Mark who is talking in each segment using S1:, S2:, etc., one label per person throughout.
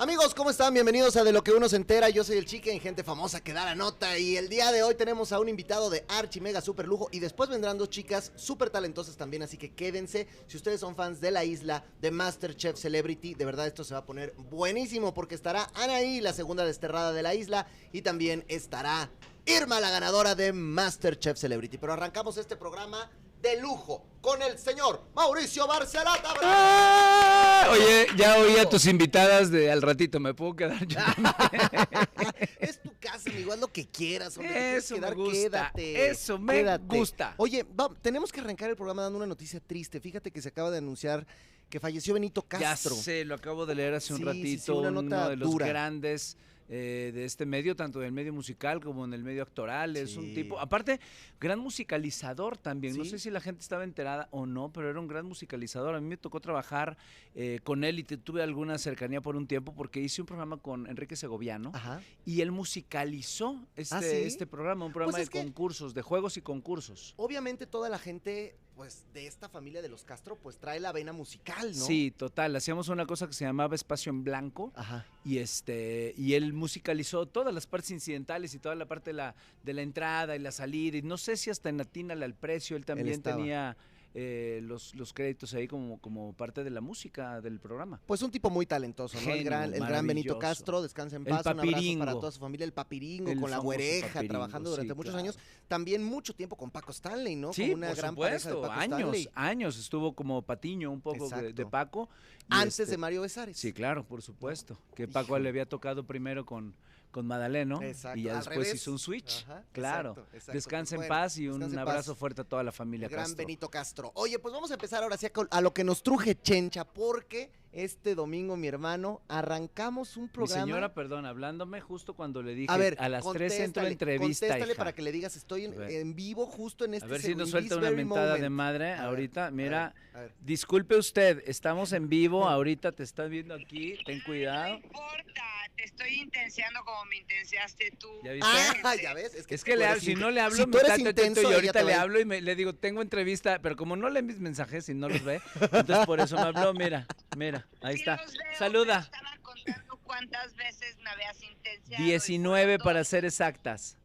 S1: Amigos, ¿cómo están? Bienvenidos a De lo que uno se entera. Yo soy el chique en Gente Famosa que da la nota. Y el día de hoy tenemos a un invitado de Archi Mega Super Lujo. Y después vendrán dos chicas súper talentosas también. Así que quédense. Si ustedes son fans de la isla, de Masterchef Celebrity, de verdad esto se va a poner buenísimo. Porque estará Anaí, la segunda desterrada de la isla. Y también estará Irma, la ganadora de Masterchef Celebrity. Pero arrancamos este programa de lujo con el señor Mauricio Barcelata.
S2: ¡Ah! Oye, ya oí a tus invitadas de al ratito, ¿me puedo quedar yo?
S1: es tu casa, amigo, haz lo que quieras. Hombre,
S2: Eso
S1: quedar,
S2: me gusta,
S1: quédate.
S2: eso me
S1: quédate.
S2: gusta.
S1: Oye, va- tenemos que arrancar el programa dando una noticia triste. Fíjate que se acaba de anunciar que falleció Benito
S2: Ya
S1: Castro.
S2: sé, lo acabo de leer hace un
S1: Sí,
S2: ratito,
S1: sí, una
S2: uno
S1: nota
S2: de los
S1: dura.
S2: grandes eh, de este medio, tanto del medio musical como en el medio actoral. Es un tipo, aparte, gran musicalizador también. No sé si la gente estaba enterada o no, pero era un gran musicalizador. A mí me tocó trabajar eh, con él y te- tuve alguna cercanía por un tiempo porque hice un programa con Enrique Segoviano.
S1: Ajá.
S2: Y él musicalizó este,
S1: ¿Ah, sí?
S2: este programa, un programa
S1: Pues es
S2: de
S1: que-
S2: concursos, de juegos y concursos.
S1: Obviamente toda la gente, pues, de esta familia de los Castro, pues trae la vena musical, ¿no?
S2: Sí, total. Hacíamos una cosa que se llamaba Espacio en Blanco
S1: Ajá.
S2: y este y él musicalizó todas las partes incidentales y toda la parte de la, de la entrada y la salida. Y no sé si hasta en Atínale al precio él también tenía eh, los, los créditos ahí como, como parte de la música del programa.
S1: Pues un tipo muy talentoso, ¿no? el gran, el gran Benito. Castro, descansa en paz, un abrazo para toda su familia, el papiringo,
S2: El
S1: con la güereja, trabajando durante
S2: sí,
S1: muchos
S2: claro.
S1: años. También mucho tiempo con Paco Stanley, ¿no?
S2: Sí,
S1: Como una
S2: por
S1: gran
S2: supuesto,
S1: de Paco
S2: años,
S1: Stanley.
S2: años estuvo como patiño un poco de. Paco.
S1: Antes
S2: este-
S1: de Mario Besares.
S2: Sí, claro, por supuesto. Que Paco le había tocado primero con, con Madaleno
S1: Exacto,
S2: y ya después
S1: revés.
S2: hizo un switch.
S1: Ajá,
S2: claro.
S1: exacto, exacto.
S2: Descansa en
S1: Bueno,
S2: paz y un abrazo
S1: paz.
S2: fuerte a toda la familia
S1: El gran
S2: Castro.
S1: Benito Castro. Oye, pues vamos a empezar ahora sí a, a lo que nos truje Chencha, porque este domingo, mi hermano, arrancamos un
S2: Mi
S1: programa.
S2: señora, perdón, hablándome justo cuando le dije
S1: a ver,
S2: a las 3 entró la entrevista.
S1: Contéstale
S2: hija.
S1: para que le digas, estoy en,
S2: A ver.
S1: en vivo justo en
S2: a
S1: este
S2: ver si nos suelta una mentada de
S1: moment.
S2: madre
S1: A ver,
S2: ahorita.
S1: a
S2: Mira,
S1: ver, a ver.
S2: disculpe usted, estamos en vivo, ahorita te estás viendo aquí, ten
S3: No
S2: cuidado.
S3: importa, te estoy intenciando como me intenciaste tú.
S2: ¿Ya viste?
S1: Ah, ya ves. Es que,
S2: Es que le hablo, si no le hablo,
S1: si
S2: me ta-
S1: intenso,
S2: y ahorita le hablo y me- le digo, tengo entrevista, pero como no lee mis mensajes y no los ve, entonces por eso me habló, mira, mira, ahí
S3: Sí
S2: está.
S3: los veo,
S2: Saluda.
S3: Estaba contando cuántas veces me habías intenciado. y
S2: 19
S3: fueron
S2: para ser exactas.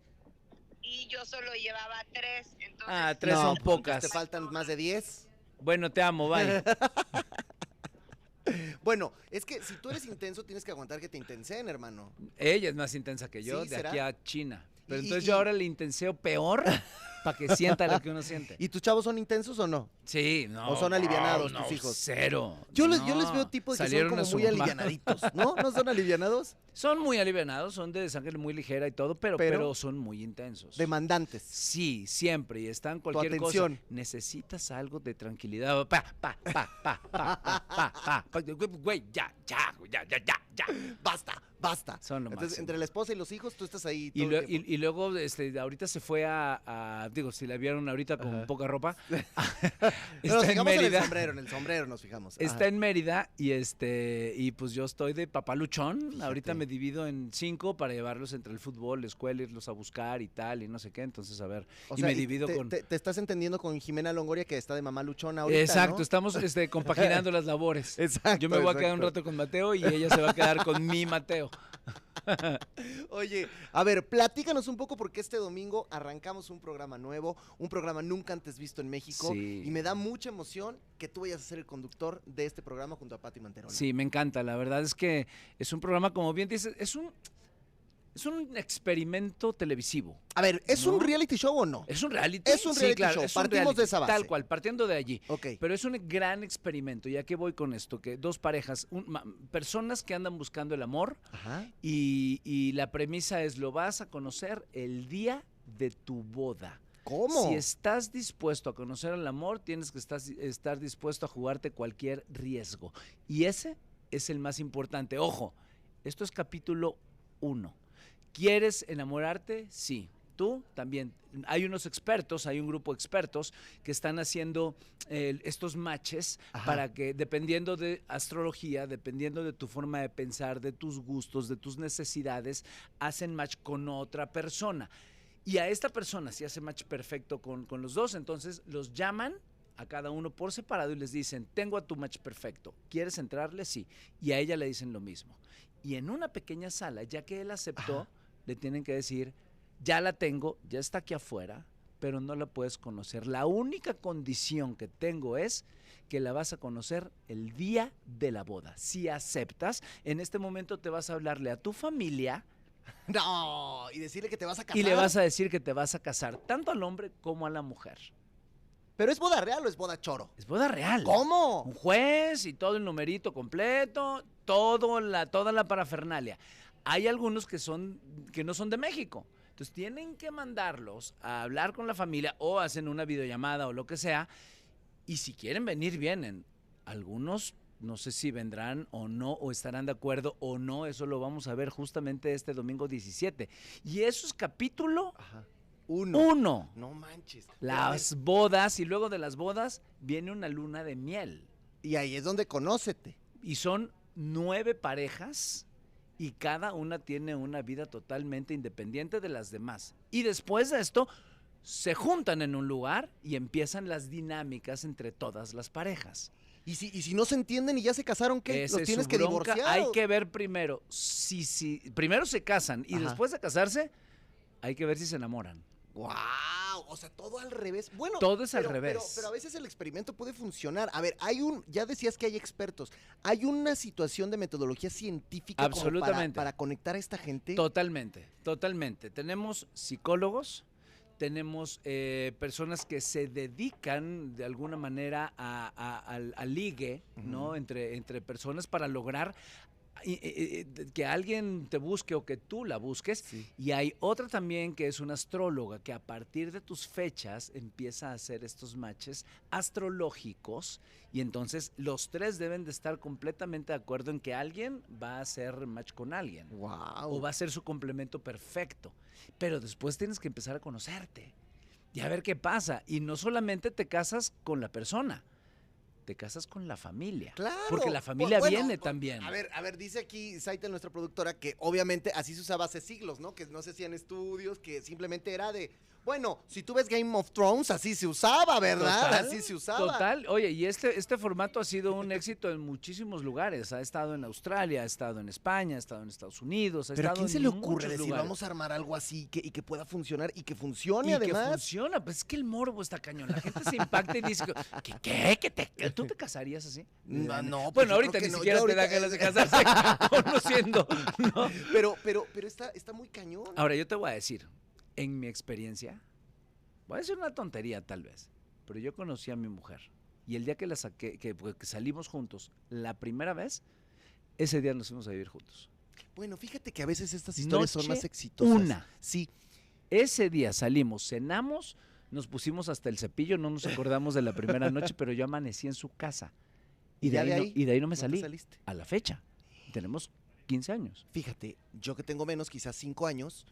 S3: Y yo solo llevaba tres. Entonces,
S2: Ah, tres
S1: No,
S2: son pocas.
S1: Te faltan más de 10.
S2: Bueno, te amo, bye.
S1: Bueno, es que si tú eres intenso, tienes que aguantar que te intenseen, hermano.
S2: Ella es más intensa que yo,
S1: Sí,
S2: de
S1: ¿será?
S2: aquí a China. Pero
S1: Y-
S2: entonces
S1: y-
S2: yo ahora le intenseo peor para que sienta lo que uno siente.
S1: ¿Y tus chavos son intensos o no?
S2: Sí, no.
S1: ¿O son alivianados
S2: no,
S1: tus hijos?
S2: Cero.
S1: Yo, les, yo
S2: No,
S1: les veo tipo de que son como muy alivianaditos, ¿no? ¿No son alivianados?
S2: Son muy alivianados, son de sangre muy ligera y todo, pero,
S1: Pero-
S2: pero, son muy intensos.
S1: Demandantes.
S2: Sí, siempre. Y están cualquier
S1: atención.
S2: cosa. Necesitas algo de tranquilidad. Pa, pa, pa, pa, pa, pa, pa, pa. Pa, Güey, ya, ya, ya, ya, ya, ya.
S1: Basta, basta.
S2: Son lo
S1: Entonces,
S2: máximo.
S1: entre la esposa y los hijos, tú estás ahí
S2: Y,
S1: todo el
S2: y- y luego, este, ahorita se fue a, a- digo, si la vieron ahorita con
S1: Ajá.
S2: poca ropa, está en
S1: fijamos en el
S2: Mérida.
S1: sombrero, en el sombrero nos fijamos.
S2: Está en Mérida y este y pues yo estoy de papaluchón.
S1: Fíjate.
S2: Ahorita me divido en cinco para llevarlos entre el fútbol, la escuela, irlos a buscar y tal y no sé qué. Entonces, a ver,
S1: O
S2: y
S1: sea,
S2: me divido
S1: te,
S2: con
S1: Te, te estás entendiendo con Jimena Longoria que está de mamá luchona ahorita,
S2: Exacto,
S1: ¿no?
S2: estamos este, compaginando las labores.
S1: Exacto,
S2: Yo me voy a quedar un rato con Mateo y ella se va a quedar con mi Mateo.
S1: Oye, a ver, platícanos un poco porque este domingo arrancamos un programa nuevo, un programa nunca antes visto en México
S2: Sí.
S1: y me da mucha emoción que tú vayas a ser el conductor de este programa junto a Pati Manterola.
S2: Sí, me encanta. La verdad es que es un programa, como bien dices, es un, es un experimento televisivo.
S1: A ver, ¿es un reality show o no?
S2: Es un reality.
S1: Es un
S2: Sí,
S1: reality
S2: claro,
S1: show,
S2: es un
S1: partimos
S2: reality,
S1: de esa base.
S2: Tal cual, partiendo de allí.
S1: Ok.
S2: Pero es un gran experimento. ¿Y a qué voy con esto? Que dos parejas, un- ma- personas que andan buscando el amor
S1: Ajá.
S2: y, y la premisa es lo vas a conocer el día de tu boda.
S1: ¿Cómo?
S2: Si estás dispuesto a conocer el amor, tienes que estar, estar dispuesto a jugarte cualquier riesgo. Y ese es el más importante. Ojo, esto es capítulo 1. ¿Quieres enamorarte? Sí. Tú también. Hay unos expertos, hay un grupo de expertos que están haciendo eh, estos matches
S1: Ajá.
S2: para que, dependiendo de astrología, dependiendo de tu forma de pensar, de tus gustos, de tus necesidades, hacen match con otra persona. Y a esta persona, si hace match perfecto con, con los dos, entonces los llaman a cada uno por separado y les dicen, tengo a tu match perfecto, ¿quieres entrarle? Sí. Y a ella le dicen lo mismo. Y en una pequeña sala, ya que él aceptó,
S1: Ajá.
S2: Le tienen que decir, ya la tengo, ya está aquí afuera, pero no la puedes conocer. La única condición que tengo es que la vas a conocer el día de la boda. Si aceptas, en este momento te vas a hablarle a tu familia
S1: No, y decirle que te vas a casar.
S2: y le vas a decir que te vas a casar, tanto al hombre como a la mujer.
S1: ¿Pero es boda real o es boda choro?
S2: Es boda real.
S1: ¿Cómo?
S2: Un juez y todo el numerito completo, todo la, toda la parafernalia. Hay algunos que son que no son de México. Entonces tienen que mandarlos a hablar con la familia o hacen una videollamada o lo que sea. Y si quieren venir, vienen. Algunos no sé si vendrán o no, o estarán de acuerdo o no. Eso lo vamos a ver justamente este domingo 17. Y eso es capítulo
S1: Ajá. Uno.
S2: 1.
S1: No manches.
S2: Las bodas y luego de las bodas viene una luna de miel.
S1: Y ahí es donde conócete.
S2: Y son nueve parejas y cada una tiene una vida totalmente independiente de las demás. Y después de esto, se juntan en un lugar y empiezan las dinámicas entre todas las parejas.
S1: Y si, y si no se entienden y ya se casaron, ¿qué?
S2: Esa
S1: ¿Los
S2: es
S1: tienes que divorciar?
S2: Hay que ver primero si, si primero se casan y
S1: Ajá.
S2: después de casarse, hay que ver si se enamoran.
S1: ¡Guau! O sea, todo al revés. Bueno,
S2: Todo es al revés.
S1: Pero, pero a veces el experimento puede funcionar. A ver, hay un, ya decías que hay expertos. Hay una situación de metodología científica como para-
S2: Absolutamente.
S1: para, conectar a esta gente.
S2: Totalmente, totalmente. Tenemos psicólogos, tenemos eh, personas que se dedican de alguna manera a- a- al ligue, ¿no? Entre, entre personas para lograr que alguien te busque o que tú la busques.
S1: Sí.
S2: Y hay otra también que es una astróloga que a partir de tus fechas empieza a hacer estos matches astrológicos y entonces los tres deben de estar completamente de acuerdo en que alguien va a hacer match con alguien
S1: ¡Wow!
S2: o va a ser su complemento perfecto. Pero después tienes que empezar a conocerte y a ver qué pasa. Y no solamente te casas con la persona, te casas con la familia.
S1: Claro.
S2: Porque la familia
S1: bueno,
S2: viene también.
S1: A ver, a ver, dice aquí Saita, nuestra productora, que obviamente así se usaba hace siglos, ¿no? Que no se hacían estudios, que simplemente era de, bueno, si tú ves Game of Thrones, así se usaba, ¿verdad?
S2: Total,
S1: así se usaba.
S2: Total, oye, y este, este formato ha sido un éxito en muchísimos lugares. Ha estado en Australia, ha estado en España, ha estado en Estados Unidos, ha
S1: Pero a
S2: estado
S1: quién se
S2: en
S1: le ocurre decir,
S2: lugares.
S1: vamos a armar algo así que, y que pueda funcionar y que funcione
S2: y
S1: además?
S2: que funciona, pues es que el morbo está cañón. La gente se impacta y dice, ¿qué? ¿Qué? ¿Que te- ¿Tú te casarías así?
S1: No, no, pues
S2: bueno, ahorita ni
S1: no,
S2: siquiera te da ganas de casarse conociendo, ¿no?
S1: Pero, pero, pero está, está muy cañón.
S2: Ahora, yo te voy a decir, en mi experiencia, voy a decir una tontería tal vez, pero yo conocí a mi mujer y el día que la saqué, que, pues, que salimos juntos, la primera vez, ese día nos fuimos a vivir juntos.
S1: Bueno, fíjate que a veces estas historias son más exitosas.
S2: una.
S1: Sí.
S2: Ese día salimos, cenamos, nos pusimos hasta el cepillo, no nos acordamos de la primera noche, pero yo amanecí en su casa. Y, de,
S1: ya
S2: ahí
S1: de
S2: no,
S1: ahí
S2: y de ahí no me
S1: ¿No te
S2: salí.
S1: saliste?
S2: A la fecha. Tenemos 15 años.
S1: Fíjate, yo que tengo menos, quizás cinco años,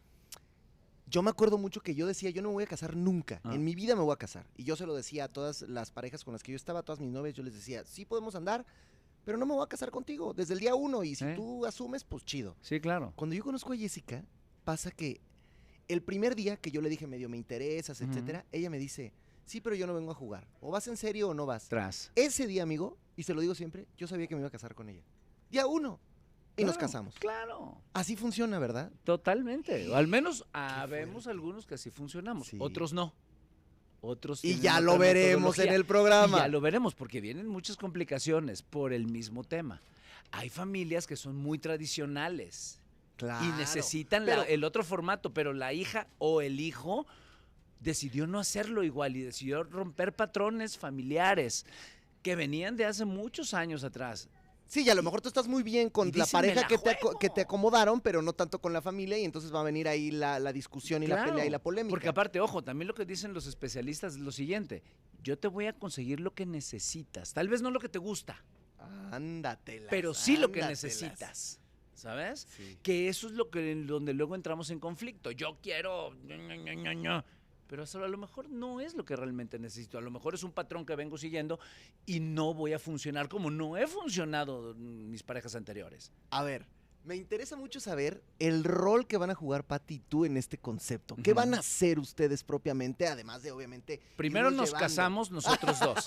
S1: yo me acuerdo mucho que yo decía, yo no me voy a casar nunca,
S2: Ah.
S1: en mi vida me voy a casar. Y yo se lo decía a todas las parejas con las que yo estaba, a todas mis novias, yo les decía, sí podemos andar, pero no me voy a casar contigo desde el día uno. Y si tú asumes, pues chido.
S2: Sí, claro.
S1: Cuando yo conozco a Jessica, pasa que el primer día que yo le dije medio me interesas, etcétera, ella me dice, sí, pero yo no vengo a jugar. O vas en serio o no vas.
S2: Tras.
S1: Ese día, amigo, y se lo digo siempre, yo sabía que me iba a casar con ella. Día uno. Y nos casamos.
S2: Claro.
S1: Así funciona, ¿verdad?
S2: Totalmente. O al menos habemos algunos que así funcionamos.
S1: Sí.
S2: Otros no. Otros
S1: Y ya lo veremos en el programa.
S2: Y ya lo veremos, porque vienen muchas complicaciones por el mismo tema. Hay familias que son muy tradicionales
S1: Claro.
S2: y necesitan
S1: pero-
S2: la- el otro formato, pero la hija o el hijo decidió no hacerlo igual y decidió romper patrones familiares que venían de hace muchos años atrás.
S1: Sí, y a lo mejor tú estás muy bien con
S2: y
S1: la
S2: dicen, "Me
S1: pareja
S2: la
S1: que te, aco-
S2: juego".
S1: que te acomodaron, pero no tanto con la familia, y entonces va a venir ahí la, la discusión y la pelea y la polémica.
S2: Porque aparte, ojo, también lo que dicen los especialistas es lo siguiente. Yo te voy a conseguir lo que necesitas. Tal vez no lo que te gusta,
S1: Ándatelas,
S2: pero sí lo que necesitas. ¿Sabes?
S1: Sí.
S2: Que eso es lo que donde luego entramos en conflicto. Yo quiero. Pero eso a lo mejor no es lo que realmente necesito. A lo mejor es un patrón que vengo siguiendo y no voy a funcionar como no he funcionado mis parejas anteriores.
S1: A ver, Me interesa mucho saber el rol que van a jugar Pati y tú en este concepto. ¿Qué van a hacer ustedes propiamente? Además de, obviamente.
S2: Primero nos
S1: llevando?
S2: casamos nosotros dos.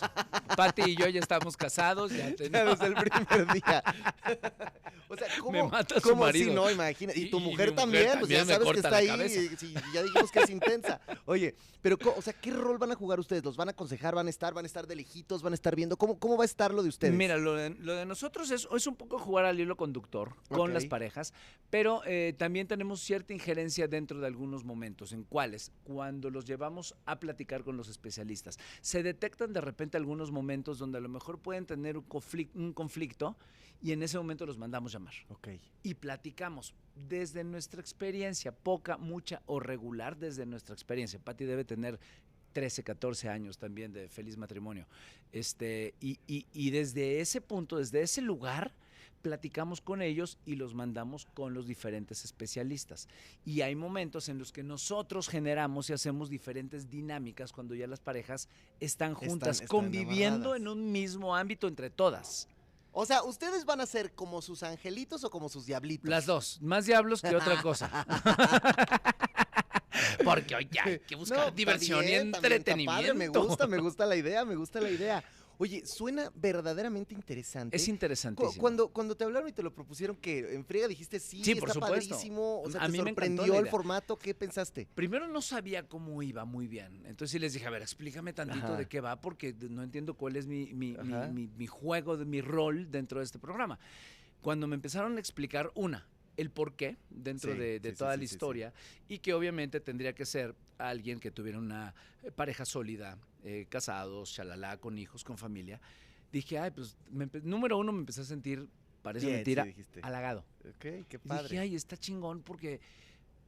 S2: Pati y yo ya estamos casados. Ya tenemos-
S1: el primer día. o sea, ¿cómo,
S2: Me mata su
S1: cómo
S2: marido.
S1: así? No, imagina. Y
S2: Y-
S1: tu
S2: y
S1: mujer también, pues ya sabes que está ahí. y- sí, ya dijimos que es intensa. Oye, pero, o sea, ¿qué rol van a jugar ustedes? ¿Los van a aconsejar? ¿Van a estar? ¿Van a estar de lejitos? ¿Van a estar viendo? ¿Cómo, cómo va a estar lo de ustedes?
S2: Mira, lo de, lo de nosotros es, es un poco jugar al hilo conductor con
S1: Ok.
S2: Las parejas, pero eh, también tenemos cierta injerencia dentro de algunos momentos. ¿En cuáles? Cuando los llevamos a platicar con los especialistas. Se detectan de repente algunos momentos donde a lo mejor pueden tener un conflic- un conflicto y en ese momento los mandamos llamar.
S1: Ok.
S2: y platicamos desde nuestra experiencia, poca, mucha o regular desde nuestra experiencia. Patti debe tener 13, 14 años también de feliz matrimonio. Este, y, y- y desde ese punto, desde ese lugar, platicamos con ellos y los mandamos con los diferentes especialistas. Y hay momentos en los que nosotros generamos y hacemos diferentes dinámicas cuando ya las parejas están juntas,
S1: están
S2: conviviendo en un mismo ámbito entre todas.
S1: O sea, ¿ustedes van a ser como sus angelitos o como sus diablitos?
S2: Las dos, más diablos que otra cosa. Porque oye, hay que buscar
S1: No,
S2: diversión y
S1: también
S2: entretenimiento.
S1: padre, me gusta, me gusta la idea, me gusta la idea. Oye, suena verdaderamente interesante.
S2: Es interesantísimo.
S1: Cuando, cuando te hablaron y te lo propusieron, que en friega dijiste sí,
S2: Sí, por
S1: está
S2: supuesto.
S1: padrísimo. O sea,
S2: A
S1: ¿te
S2: mí
S1: sorprendió el formato? ¿Qué pensaste?
S2: Primero no sabía cómo iba muy bien. Entonces sí les dije, a ver, explícame tantito
S1: Ajá.
S2: de qué va, porque no entiendo cuál es mi, mi- mi- mi- mi juego, de mi rol dentro de este programa. Cuando me empezaron a explicar, una, el por qué dentro
S1: Sí,
S2: de, de
S1: sí, sí,
S2: toda
S1: sí,
S2: la historia y que obviamente tendría que ser alguien que tuviera una eh, pareja sólida, eh, casados, chalala, con hijos, con familia. Dije, ay, pues, me número uno me empecé a sentir, parece
S1: Bien, sí,
S2: mentira,
S1: dijiste.
S2: halagado.
S1: Ok, qué
S2: Y
S1: padre.
S2: dije, ay, está chingón porque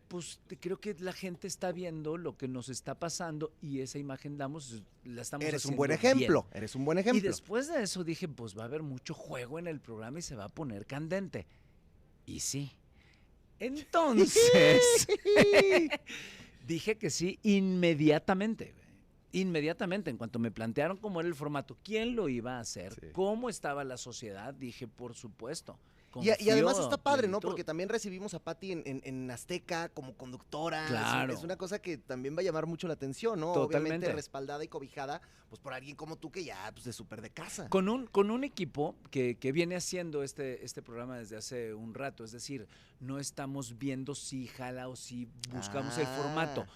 S2: pues creo que la gente está viendo lo que nos está pasando y esa imagen damos, la estamos
S1: Eres un buen
S2: bien.
S1: ejemplo, eres un buen
S2: Y
S1: ejemplo.
S2: después de eso dije, pues va a haber mucho juego en el programa y se va a poner candente. Y sí. Entonces, dije que sí inmediatamente. Inmediatamente, en cuanto me plantearon cómo era el formato, quién lo iba a hacer,
S1: Sí.
S2: cómo estaba la sociedad, dije, por supuesto.
S1: Y, y además está padre, ¿no? Porque también recibimos a Patti en, en- en Azteca como conductora.
S2: Claro.
S1: Es, una cosa que también va a llamar mucho la atención, ¿no?
S2: Totalmente.
S1: Obviamente respaldada y cobijada, pues por alguien como tú que ya, pues de súper de casa.
S2: Con un, con un equipo que, que viene haciendo este, este programa desde hace un rato, es decir, no estamos viendo si jala o si buscamos el formato.
S1: Ah.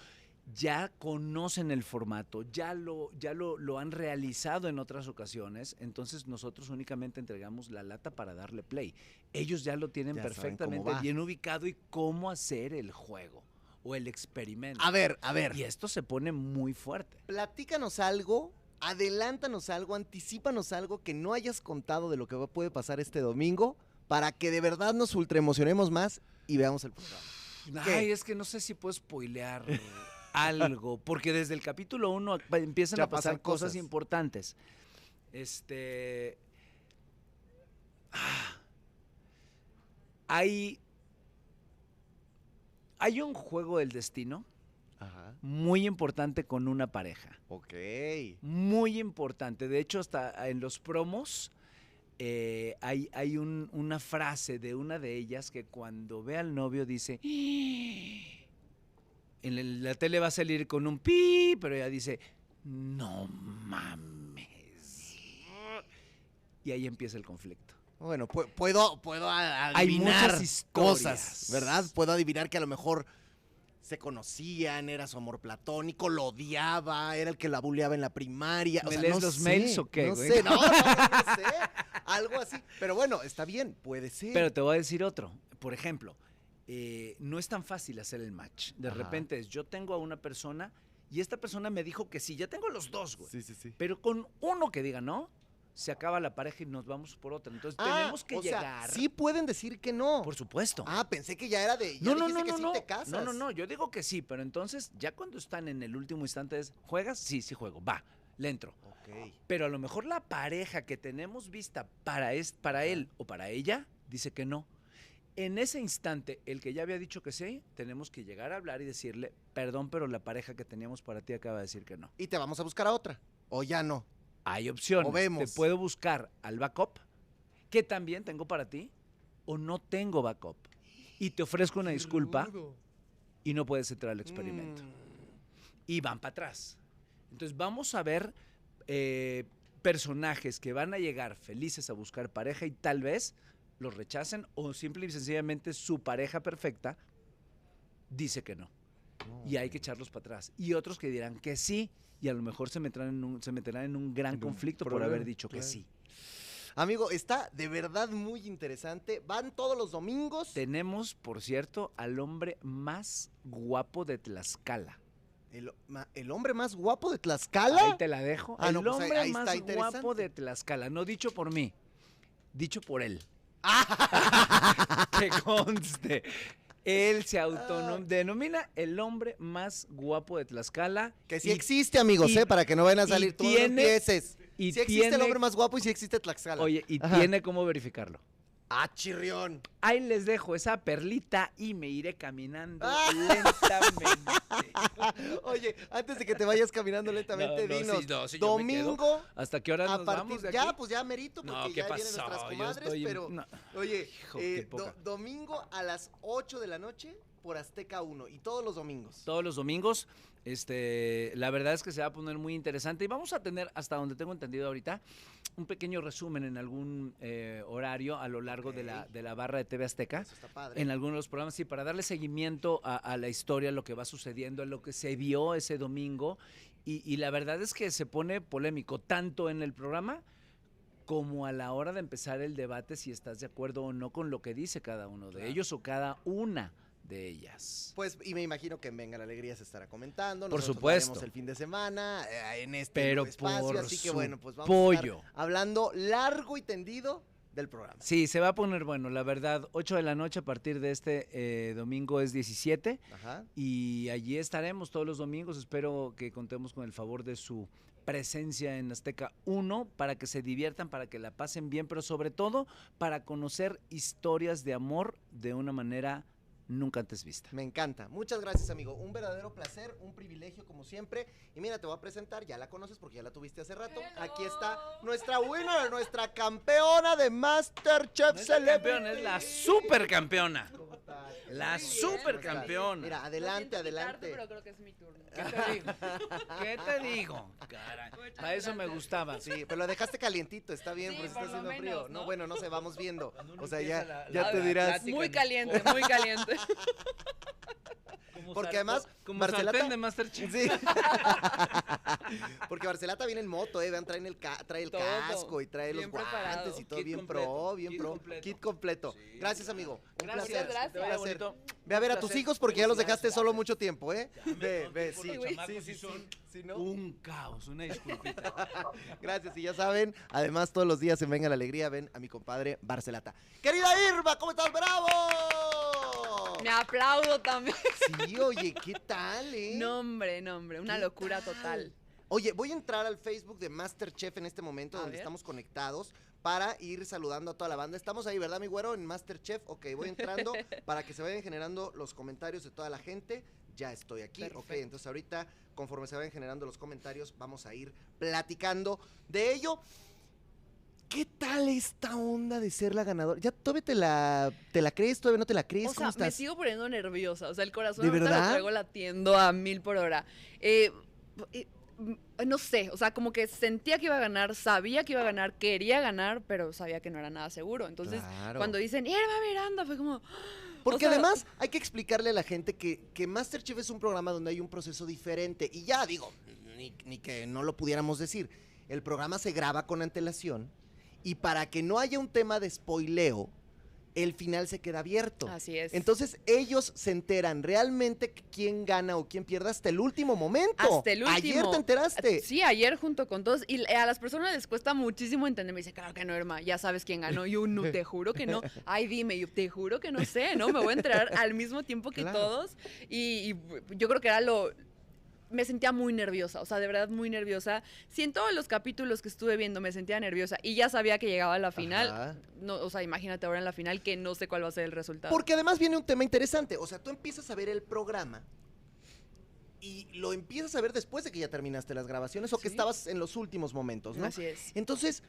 S2: Ya conocen el formato, ya lo, ya lo, lo han realizado en otras ocasiones, entonces nosotros únicamente entregamos la lata para darle play. Ellos ya lo tienen
S1: Ya
S2: perfectamente bien ubicado y cómo hacer el juego o el experimento.
S1: A ver, a ver.
S2: Y esto se pone muy fuerte.
S1: Platícanos algo, adelántanos algo, anticípanos algo que no hayas contado de lo que puede pasar este domingo para que de verdad nos ultraemocionemos más y veamos el programa. ¿Qué?
S2: Ay, es que no sé si puedo spoilear algo, porque desde el capítulo 1 empiezan
S1: Ya
S2: a pasar cosas.
S1: cosas.
S2: importantes. Este. ah, hay. Hay un juego del destino
S1: Ajá.
S2: muy importante con una pareja.
S1: Ok.
S2: Muy importante. De hecho, hasta en los promos eh, hay, hay un- una frase de una de ellas que cuando ve al novio dice. En el- la tele va a salir con un pi, pero ella dice, no mames. Y ahí empieza el conflicto.
S1: Bueno, pu- puedo, puedo
S2: Hay
S1: adivinar
S2: muchas
S1: cosas, ¿verdad? Puedo adivinar que a lo mejor se conocían, era su amor platónico, lo odiaba, era el que la buleaba en la primaria. O
S2: ¿Me
S1: sea,
S2: lees
S1: no
S2: los
S1: sé,
S2: mails o qué,
S1: No
S2: güey?
S1: sé, no, no, no, no sé. Algo así. Pero bueno, está bien, puede ser.
S2: Pero te voy a decir otro. Por ejemplo, eh, no es tan fácil hacer el match. De
S1: Ajá.
S2: repente es, yo tengo a una persona y esta persona me dijo que sí, ya tengo los dos, güey.
S1: sí, sí, sí.
S2: Pero con uno que diga no, se acaba la pareja y nos vamos por otra. Entonces
S1: Ah,
S2: tenemos que
S1: o sea,
S2: llegar.
S1: sí pueden decir que no.
S2: Por supuesto.
S1: Ah, pensé que ya era de. Ya
S2: no, no, no,
S1: que
S2: no,
S1: sí
S2: no.
S1: te casas.
S2: No, no, no. Yo digo que sí, pero entonces ya cuando están en el último instante es, ¿juegas? Sí, sí juego. Va, le entro.
S1: Ok.
S2: Pero a lo mejor la pareja que tenemos vista para, es, para él o para ella dice que no. En ese instante, el que ya había dicho que sí, tenemos que llegar a hablar y decirle, perdón, pero la pareja que teníamos para ti acaba de decir que no.
S1: Y te vamos a buscar a otra. O ya no.
S2: Hay opciones.
S1: O vemos.
S2: Te puedo buscar al backup, que también tengo para ti, o no tengo backup. Y te ofrezco una disculpa y no puedes entrar al experimento.
S1: Mm.
S2: Y van para atrás. Entonces vamos a ver eh, personajes que van a llegar felices a buscar pareja y tal vez los rechacen o simple y sencillamente su pareja perfecta dice que no. Y hay que echarlos para atrás. Y otros que dirán que sí y a lo mejor se meterán en un, se meterán en un gran conflicto por haber dicho que sí.
S1: Amigo, está de verdad muy interesante. Van todos los domingos.
S2: Tenemos, por cierto, al hombre más guapo de Tlaxcala.
S1: El, ma- el hombre más guapo de Tlaxcala.
S2: Ahí te la dejo.
S1: Ah,
S2: el
S1: no, pues ahí-
S2: hombre
S1: ahí está
S2: más
S1: interesante.
S2: guapo de Tlaxcala. No dicho por mí, dicho por él.
S1: Ah.
S2: que conste. Él se autodenomina el hombre más guapo de Tlaxcala.
S1: Que sí
S2: y-
S1: existe, amigos,
S2: y-
S1: ¿eh? Para que no vayan a salir no
S2: tiene-
S1: empieces.
S2: y
S1: sí existe el hombre más guapo y sí existe Tlaxcala.
S2: Oye, y
S1: Ajá.
S2: tiene cómo verificarlo.
S1: Ah, chirrión.
S2: Ahí les dejo esa perlita y me iré caminando
S1: Ah.
S2: lentamente.
S1: Oye, antes de que te vayas caminando lentamente,
S2: No, no,
S1: dinos.
S2: sí, no, sí,
S1: domingo,
S2: ¿Hasta qué hora nos
S1: partir.
S2: vamos de
S1: ya, pues ya merito, porque
S2: No, ¿qué
S1: ya vienen nuestras comadres,
S2: estoy
S1: pero. Oye,
S2: Hijo,
S1: eh, do- domingo a las 8 de la noche por Azteca 1 y todos los domingos.
S2: todos los domingos. Este, la verdad es que se va a poner muy interesante y vamos a tener, hasta donde tengo entendido ahorita, un pequeño resumen en algún eh, horario a lo largo de, la, de la barra de TV Azteca.
S1: Eso está padre.
S2: En algunos de los programas, sí, para darle seguimiento a, a la historia, a lo que va sucediendo, a lo que se vio ese domingo. Y, y la verdad es que se pone polémico, tanto en el programa como a la hora de empezar el debate, si estás de acuerdo o no con lo que dice cada uno de
S1: Claro.
S2: ellos o cada una de ellas.
S1: Pues, y me imagino que en Venga la Alegría se estará comentando.
S2: Por
S1: nosotros
S2: supuesto.
S1: el fin de semana eh, en este
S2: Pero
S1: espacio.
S2: por
S1: así que bueno, pues vamos
S2: pollo.
S1: a estar hablando largo y tendido del programa.
S2: Sí, se va a poner bueno, la verdad, 8 de la noche a partir de este eh, domingo es 17
S1: Ajá.
S2: y allí estaremos todos los domingos. Espero que contemos con el favor de su presencia en Azteca 1 para que se diviertan, para que la pasen bien, pero sobre todo para conocer historias de amor de una manera nunca antes vista.
S1: Me encanta. Muchas gracias, amigo. Un verdadero placer, un privilegio como siempre. Y mira, te voy a presentar, ya la conoces porque ya la tuviste hace rato. Aquí está nuestra winner, nuestra campeona de Masterchef
S2: No es la
S1: Celebrity.
S2: campeona, es la supercampeona. La supercampeona.
S1: Mira, adelante, adelante.
S4: pero creo que es mi turno.
S2: ¿Qué te digo? ¿Qué te digo? Caray, para eso me gustaba.
S1: Sí, pero lo dejaste calientito, está bien,
S4: Sí,
S1: por eso está haciendo frío. No,
S4: ¿no?
S1: bueno, no sé, vamos viendo. O sea, ya,
S2: la-
S1: ya
S2: la-
S1: te dirás.
S4: Muy caliente, muy caliente.
S2: Como
S1: Porque además,
S2: como
S1: Marcelata-
S2: de Masterchef.
S1: Sí. Porque Barcelata viene en moto, eh. Vean, traen el ca- trae el
S4: Todo.
S1: casco y trae
S4: Bien
S1: los guantes
S4: preparado.
S1: y todo
S2: Kit
S1: bien
S2: completo,
S1: pro, bien
S2: kit
S1: pro.
S2: completo.
S1: Kit completo.
S2: Sí.
S1: Gracias, amigo. Un
S2: Gracias,
S1: placer.
S4: gracias.
S1: Un placer. Ve a ver a tus hijos porque ya los dejaste solo mucho tiempo, ¿eh? Ve, ve, sí. Sí,
S2: sí
S1: sí,
S2: son
S1: sí. Sí, ¿no?
S2: Un caos, una disculpita.
S1: Gracias, y ya saben, además todos los días en Venga la Alegría ven a mi compadre Barcelata. Querida Irma, ¿cómo estás? ¡Bravo!
S4: Me aplaudo también.
S1: Sí, oye, ¿qué tal, eh?
S4: Nombre, nombre, una
S1: ¿Qué
S4: locura
S1: tal?
S4: total.
S1: Oye, voy a entrar al Facebook de Masterchef en este momento,
S4: A
S1: donde
S4: ver.
S1: estamos conectados, para ir saludando a toda la banda. Estamos ahí, ¿verdad, mi güero? En Masterchef. Ok, voy entrando para que se vayan generando los comentarios de toda la gente. Ya estoy aquí. Ok, entonces ahorita, conforme se vayan generando los comentarios, vamos a ir platicando de ello. ¿Qué tal esta onda de ser la ganadora? ¿Ya todavía te la, te la crees? ¿Todavía no te la crees?
S4: O
S1: ¿Cómo
S4: sea, me
S1: estás?
S4: sigo poniendo nerviosa. O sea, el corazón
S1: ¿De verdad?
S4: lo traigo latiendo a mil por hora. Eh, eh, mm, no sé, o sea, como que sentía que iba a ganar, sabía que iba a ganar, quería ganar, pero sabía que no era nada seguro. Entonces,
S1: Claro.
S4: cuando dicen Irma Miranda, fue como.
S1: Porque
S4: O sea-
S1: además hay que explicarle a la gente que, que Masterchef es un programa donde hay un proceso diferente. Y ya digo, ni, ni que no lo pudiéramos decir. El programa se graba con antelación y para que no haya un tema de spoileo, el final se queda abierto.
S4: Así es.
S1: Entonces ellos se enteran realmente quién gana o quién pierde hasta el último momento.
S4: Hasta el
S1: Ayer
S4: último.
S1: te enteraste.
S4: Sí, ayer junto con todos. Y a las personas les cuesta muchísimo entender. Me dice, claro que no, Irma, ya sabes quién ganó. Y yo, no, te juro que no. Ay, dime, yo te juro que no sé, ¿no? Me voy a enterar al mismo tiempo que
S1: Claro.
S4: todos. Y, y yo creo que era lo... Me sentía muy nerviosa, o sea, de verdad muy nerviosa. Si en todos los capítulos que estuve viendo me sentía nerviosa y ya sabía que llegaba a la final,
S1: Ajá.
S4: no, o sea, imagínate ahora en la final que no sé cuál va a ser el resultado.
S1: Porque además viene un tema interesante. O sea, tú empiezas a ver el programa y lo empiezas a ver después de que ya terminaste las grabaciones o que estabas en los últimos momentos, ¿no?
S4: Así es.
S1: Entonces,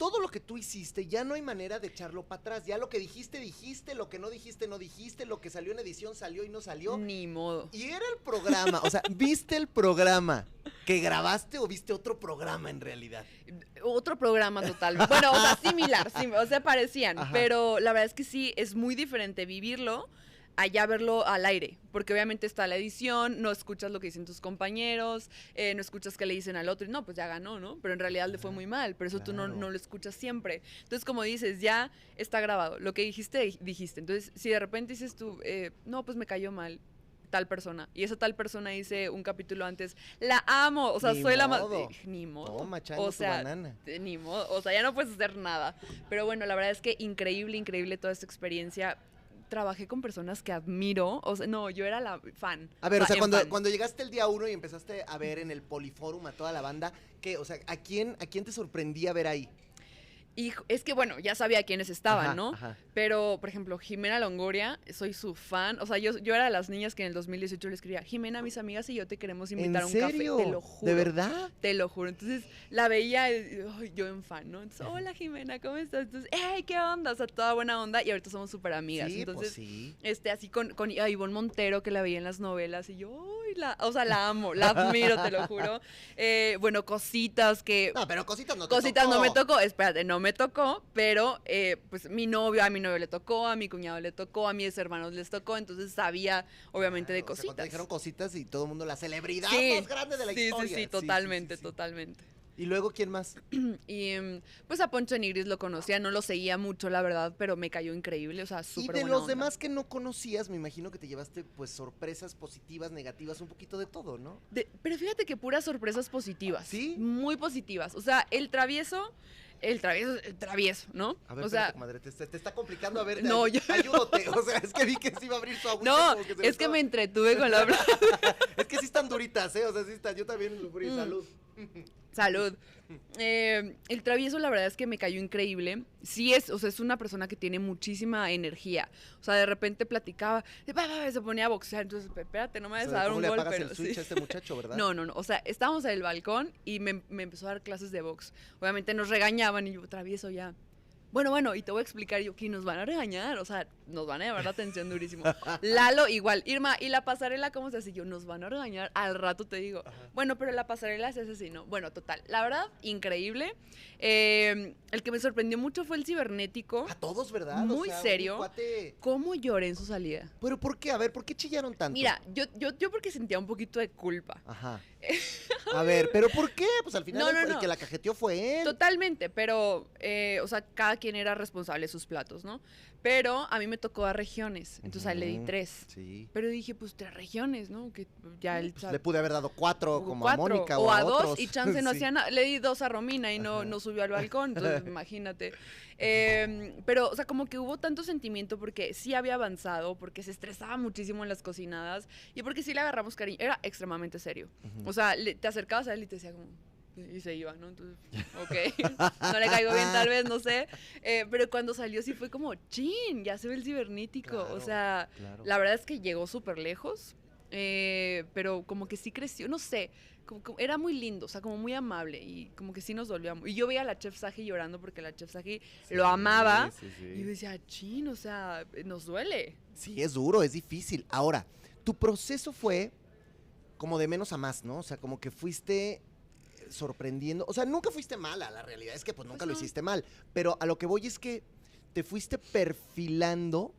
S1: todo lo que tú hiciste ya no hay manera de echarlo para atrás. Ya lo que dijiste, dijiste, lo que no dijiste, no dijiste, lo que salió en edición salió y no salió.
S4: Ni modo.
S1: Y era el programa, o sea, ¿viste el programa que grabaste o viste otro programa en realidad?
S4: Otro programa total. Bueno, o sea, similar, sim- o sea, parecían.
S1: Ajá.
S4: Pero la verdad es que sí, es muy diferente vivirlo allá verlo al aire, porque obviamente está la edición, no escuchas lo que dicen tus compañeros, eh, no escuchas qué le dicen al otro, y no, pues ya ganó, ¿no? Pero en realidad le fue muy mal, por eso tú no,
S1: Claro.
S4: no lo escuchas siempre. Entonces, como dices, ya está grabado, lo que dijiste, dijiste. Entonces, si de repente dices tú, eh, no, pues me cayó mal tal persona, y esa tal persona dice un capítulo antes, la amo, o sea,
S1: Ni
S4: soy la más...
S1: modo.
S4: Ni modo.
S1: Toma, chango,
S4: o
S1: tu
S4: sea,
S1: banana.
S4: eh, ni modo, o sea, ya no puedes hacer nada. Pero bueno, la verdad es que increíble, increíble toda esta experiencia. Trabajé con personas que admiro, o sea, no, yo era la fan.
S1: A ver, o sea, cuando,
S4: fan.
S1: cuando llegaste el día uno y empezaste a ver en el Poliforum a toda la banda, ¿qué? O sea, ¿a quién, ¿a quién te sorprendía ver ahí?
S4: Y es que, bueno, ya sabía quiénes estaban,
S1: Ajá,
S4: ¿no?
S1: ajá.
S4: Pero, por ejemplo, Jimena Longoria, soy su fan. O sea, yo, yo era de las niñas que en el 2018 le escribía, Jimena, mis amigas y yo te queremos invitar
S1: ¿En
S4: a un
S1: serio?
S4: café. Te lo juro.
S1: ¿De verdad?
S4: Te lo juro. Entonces la veía y, ay, yo en fan, ¿no? Entonces, hola Jimena, ¿cómo estás? Entonces, ¡hey, qué onda! O sea, toda buena onda y ahorita somos súper amigas.
S1: sí,
S4: Entonces,
S1: pues sí.
S4: este, así con, con a Ivonne Montero, que la veía en las novelas, y yo, ¡ay, la, o sea, la amo, la admiro, te lo juro. Eh, bueno, cositas que...
S1: No, pero cositas no te
S4: Cositas no me
S1: tocó.
S4: tocó, espérate, no me tocó, pero eh, pues mi novio, a mi novio le tocó, a mi cuñado le tocó, a mis hermanos les tocó, entonces sabía obviamente de
S1: Claro, o sea, te
S4: cositas.
S1: dijeron cositas y todo el mundo, la celebridad
S4: Sí,
S1: más grande de la
S4: sí,
S1: historia.
S4: sí, sí,
S1: sí,
S4: totalmente, totalmente.
S1: ¿Y luego quién más?
S4: Y em, pues a Poncho Nigris lo conocía, no lo seguía mucho, la verdad, pero me cayó increíble, o sea,
S1: Y
S4: súper
S1: de
S4: buena
S1: los
S4: onda.
S1: demás que no conocías, me imagino que te llevaste pues sorpresas positivas, negativas, un poquito de todo, ¿no?
S4: De- pero fíjate que puras sorpresas positivas.
S1: ¿Sí?
S4: Muy positivas. O sea, el travieso, el travieso, el travieso, ¿no?
S1: A ver,
S4: o sea,
S1: comadre, te, te está complicando, a ver,
S4: No,
S1: ay-
S4: yo-
S1: ayúdate. O sea, es que vi que sí iba a abrir su agüita.
S4: no,
S1: como se
S4: es que me entretuve con la
S1: Es que sí están duritas, ¿eh? O sea, sí están, yo también lo abrí,
S4: Mm.
S1: salud.
S4: Salud. Eh, el travieso, la verdad es que me cayó increíble. Sí es, o sea, es una persona que tiene muchísima energía. O sea, de repente platicaba, se ponía a boxear. Entonces, espérate, no me
S1: O
S4: vayas
S1: sea,
S4: a dar
S1: ¿Cómo
S4: un
S1: le
S4: gol,
S1: apagas
S4: pero
S1: el switch
S4: sí.
S1: a este muchacho, verdad?
S4: No, no, no. O sea, estábamos en el balcón y me, me empezó a dar clases de box. Obviamente nos regañaban y yo, travieso ya. Bueno, bueno, y te voy a explicar yo que nos van a regañar, o sea, nos van a llamar la atención durísimo. Lalo igual, Irma, ¿y la pasarela cómo se hace? Yo, nos van a regañar, al rato te digo. Bueno, pero la pasarela se hace así, ¿no? Bueno, total, la verdad, increíble. Eh, el que me sorprendió mucho fue el cibernético.
S1: A todos, ¿verdad? O
S4: Muy
S1: sea,
S4: serio.
S1: cuate-
S4: ¿Cómo lloré en su salida?
S1: Pero ¿por qué? A ver, ¿por qué chillaron tanto?
S4: Mira, yo, yo, yo porque sentía un poquito de culpa.
S1: Ajá. A ver, ¿pero por qué? Pues al final
S4: No,
S1: el,
S4: no,
S1: el
S4: no.
S1: que la cajeteó fue él.
S4: Totalmente, pero, eh, o sea, cada quien era responsable de sus platos, ¿no? Pero a mí me tocó a regiones, entonces a él le di tres.
S1: Sí.
S4: Pero dije, pues tres regiones, ¿no? Que ya él
S1: Pues le pude haber dado cuatro como
S4: cuatro,
S1: a Mónica o,
S4: o a, dos
S1: otros.
S4: y chance no
S1: Sí.
S4: hacía nada. Le di dos a Romina y no,
S1: Ajá.
S4: no subió al balcón, entonces imagínate. Eh, pero, o sea, como que hubo tanto sentimiento porque sí había avanzado, porque se estresaba muchísimo en las cocinadas y porque sí le agarramos cariño. Era extremadamente serio. O sea, le- te acercabas a él y te decía como... Y se iba, ¿no? Entonces, ok, no le caigo bien tal vez, no sé. Eh, pero cuando salió sí fue como, chin, ya se ve el cibernético.
S1: Claro,
S4: o sea,
S1: claro.
S4: la verdad es que llegó súper lejos, eh, pero como que sí creció, no sé, como, como- era muy lindo, o sea, como muy amable y como que sí nos dolió. Y yo veía a la chef Saji llorando porque la chef Saji lo amaba.
S1: Sí, sí.
S4: Y yo decía, chin, o sea, nos duele.
S1: Sí, es duro, es difícil. Ahora, tu proceso fue como de menos a más, ¿no? O sea, como que fuiste sorprendiendo. O sea, nunca fuiste mala, la realidad es que pues nunca
S4: Pues
S1: lo hiciste mal. Pero a lo que voy es que te fuiste perfilando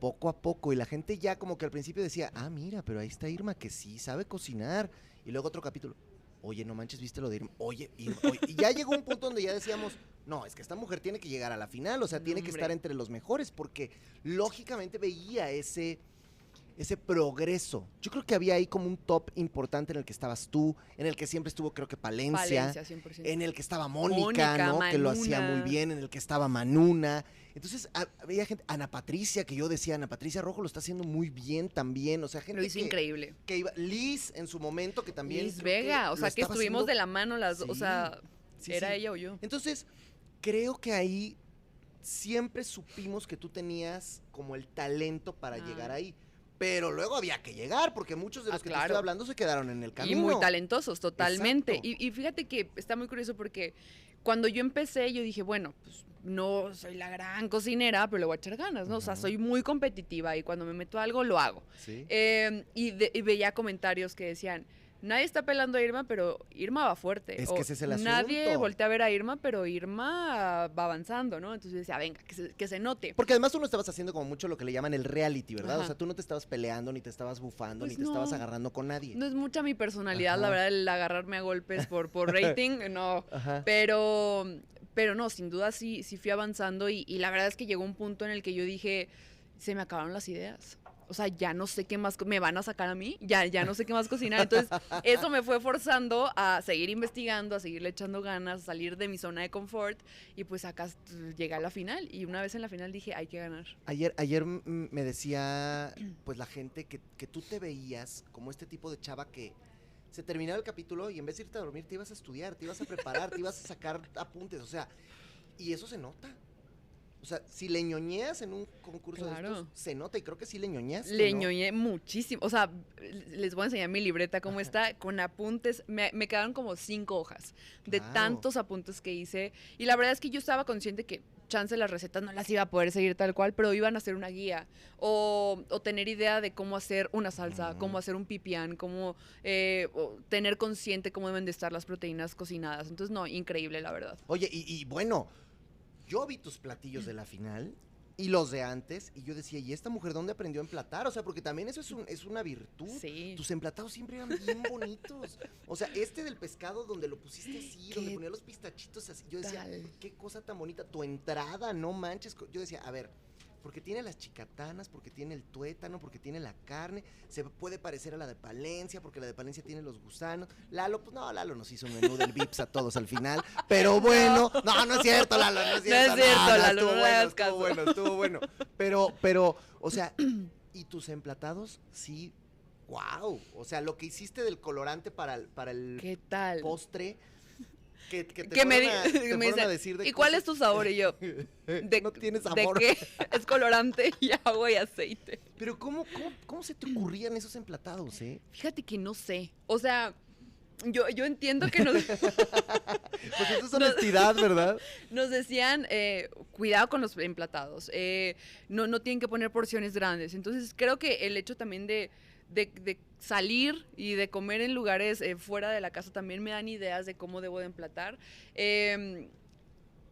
S1: poco a poco y la gente ya como que al principio decía, ah, mira, pero ahí está Irma que sí sabe cocinar. Y luego otro capítulo, oye, no manches, viste lo de Irma. Oye, Irma. oye". Y ya llegó un punto donde ya decíamos, no, es que esta mujer tiene que llegar a la final, o sea, tiene que estar entre los mejores porque lógicamente veía ese ese progreso. Yo creo que había ahí como un top importante en el que estabas tú, en el que siempre estuvo creo que Palencia,
S4: Palencia, 100%.
S1: en el que estaba Mónica,
S4: Mónica,
S1: ¿no? Que lo hacía muy bien, en el que estaba Manuna. Entonces, ha- había gente, Ana Patricia, que yo decía, Ana Patricia Rojo lo está haciendo muy bien también, o sea, gente
S4: lo hizo
S1: que,
S4: increíble.
S1: que iba, Liz en su momento, que también...
S4: Liz Vega, o sea, que estuvimos
S1: haciendo-
S4: de la mano las dos, o sea,
S1: sí,
S4: era
S1: sí.
S4: ella o yo.
S1: Entonces, creo que ahí siempre supimos que tú tenías como el talento para
S4: Ah.
S1: llegar ahí. Pero luego había que llegar, porque muchos de
S4: Ah,
S1: los que te
S4: claro.
S1: estoy hablando se quedaron en el
S4: Y
S1: camino.
S4: muy talentosos, totalmente. Y, y fíjate que está muy curioso porque cuando yo empecé, yo dije, bueno, pues no soy la gran cocinera, pero le voy a echar ganas, ¿no? O sea, soy muy competitiva y cuando me meto a algo, lo hago.
S1: Sí.
S4: Eh, y, de- y veía comentarios que decían, nadie está pelando a Irma, pero Irma va fuerte.
S1: Es
S4: O,
S1: que ese es el
S4: Nadie
S1: asunto.
S4: voltea a ver a Irma, pero Irma va avanzando, ¿no? Entonces decía, venga, que se, que se note.
S1: Porque además tú no estabas haciendo como mucho lo que le llaman el reality, ¿verdad? O sea, tú no te estabas peleando, ni te estabas bufando,
S4: Pues
S1: ni te estabas agarrando con nadie.
S4: No es mucha mi personalidad, la verdad, el agarrarme a golpes por, por rating, no.
S1: Ajá.
S4: Pero, pero no, sin duda sí, sí fui avanzando y, y la verdad es que llegó un punto en el que yo dije, se me acabaron las ideas. O sea, ya no sé qué más, me van a sacar a mí, ya, ya no sé qué más cocinar. Entonces, eso me fue forzando a seguir investigando, a seguirle echando ganas, a salir de mi zona de confort y pues acá llegué a la final. Y una vez en la final dije, hay que ganar.
S1: Ayer, ayer me decía, pues la gente que, que tú te veías como este tipo de chava que se terminaba el capítulo y en vez de irte a dormir te ibas a estudiar, te ibas a preparar, te ibas a sacar apuntes, o sea, y eso se nota. O sea, si le ñoñeas en un concurso de
S4: Claro.
S1: estos, se nota y creo que sí le ñoñaste,
S4: Le
S1: ¿no?
S4: ñoñé muchísimo. O sea, les voy a enseñar mi libreta cómo está, con apuntes. Me, me quedaron como cinco hojas de
S1: Claro.
S4: tantos apuntes que hice. Y la verdad es que yo estaba consciente que chance las recetas no las iba a poder seguir tal cual, pero iban a hacer una guía. O, o tener idea de cómo hacer una salsa, cómo hacer un pipián, cómo eh, tener consciente cómo deben de estar las proteínas cocinadas. Entonces, no, increíble, la verdad.
S1: Oye, y, y bueno, yo vi tus platillos de la final y los de antes y yo decía, ¿y esta mujer dónde aprendió a emplatar? O sea, porque también eso es, un- es una virtud.
S4: Sí.
S1: Tus emplatados siempre eran bien bonitos. O sea, este del pescado donde lo pusiste así, donde
S4: ¿Qué
S1: ponía los pistachitos así. Yo decía,
S4: tal?
S1: qué cosa tan bonita. Tu entrada, no manches. Yo decía, a ver, porque tiene las chicatanas, porque tiene el tuétano, porque tiene la carne. Se puede parecer a la de Palencia, porque la de Palencia tiene los gusanos. Lalo, pues no, Lalo nos hizo un menú del Vips a todos al final. Pero bueno, no, no es cierto, Lalo, no es cierto.
S4: es cierto, Lalo,
S1: estuvo
S4: no
S1: bueno, estuvo bueno, estuvo bueno. Pero, pero, o sea, y tus emplatados, sí, wow. O sea, lo que hiciste del colorante para el, para el
S4: ¿Qué tal?
S1: postre, que, que te
S4: Que me,
S1: fueron
S4: di-
S1: a- te
S4: me
S1: fueron a
S4: dicen,
S1: decir de
S4: ¿y cuál
S1: cosas-
S4: es tu sabor? Y yo, de,
S1: no tienes
S4: ¿de
S1: sabor.
S4: qué? Es colorante y agua y aceite.
S1: Pero ¿cómo, cómo, cómo se te ocurrían esos emplatados, eh?
S4: Fíjate que no sé. O sea, yo, yo entiendo que nos,
S1: Pues eso es honestidad, ¿verdad?
S4: nos decían, eh, cuidado con los emplatados. eh, no, no tienen que poner porciones grandes. Entonces, creo que el hecho también de, de- de salir y de comer en lugares eh, fuera de la casa también me dan ideas de cómo debo de emplatar. Eh,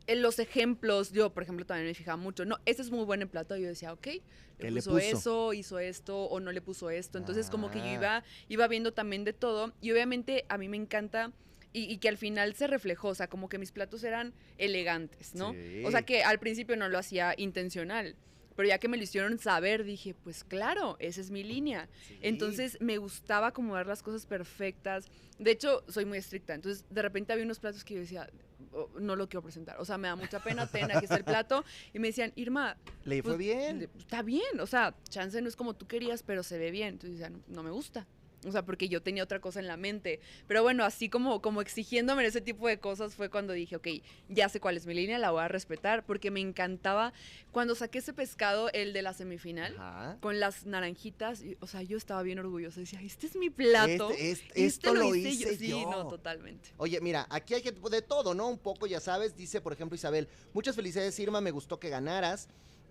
S4: en los ejemplos, yo, por ejemplo, también me fijaba mucho, no, este es muy buen emplato, yo decía, ok,
S1: ¿Qué
S4: le
S1: le
S4: puso,
S1: puso?
S4: eso, hizo esto, o no le puso esto, entonces como que yo
S1: Ah.
S4: iba, iba viendo también de todo, y obviamente a mí me encanta, y, y que al final se reflejó, o sea, como que mis platos eran elegantes, ¿no? O sea,
S1: Sí.
S4: que al principio no lo hacía intencional, pero ya que me lo hicieron saber, dije, pues claro, esa es mi línea.
S1: Sí.
S4: Entonces me gustaba acomodar las cosas perfectas. De hecho, soy muy estricta. Entonces, de repente había unos platos que yo decía, "Oh, no lo quiero presentar. O sea, me da mucha pena, ten, aquí está el plato. Y me decían, Irma,
S1: Le fue
S4: pues,
S1: bien.
S4: está bien. O sea, chance no es como tú querías, pero se ve bien. Entonces, decía, no, no me gusta. O sea, porque yo tenía otra cosa en la mente. Pero bueno, así como, como exigiéndome ese tipo de cosas fue cuando dije, ok, ya sé cuál es mi línea, la voy a respetar, porque me encantaba cuando saqué ese pescado, el de la semifinal
S1: Ajá.
S4: con las naranjitas, y, o sea, yo estaba bien orgullosa, decía, este es mi plato.
S1: Este- este-
S4: este
S1: esto lo
S4: hice
S1: hice
S4: Sí,
S1: yo.
S4: no, totalmente.
S1: Oye, mira, aquí hay gente de todo, ¿no? Un poco, ya sabes. Dice, por ejemplo, Isabel, muchas felicidades, Irma, me gustó que ganaras.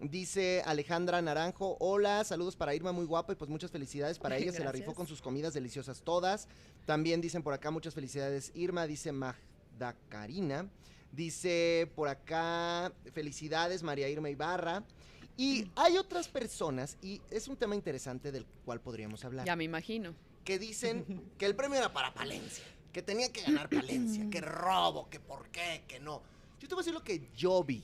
S1: Dice Alejandra Naranjo, hola, saludos para Irma, muy guapa y pues muchas felicidades para ella, se la rifó con sus comidas deliciosas todas. También dicen por acá muchas felicidades Irma, dice Magda Karina. Dice por acá felicidades María Irma Ibarra. Y hay otras personas, y es un tema interesante del cual podríamos hablar
S4: Ya me imagino.
S1: que dicen que el premio era para Palencia, que tenía que ganar Palencia, que robo, que por qué, que no. Yo te voy a decir lo que yo vi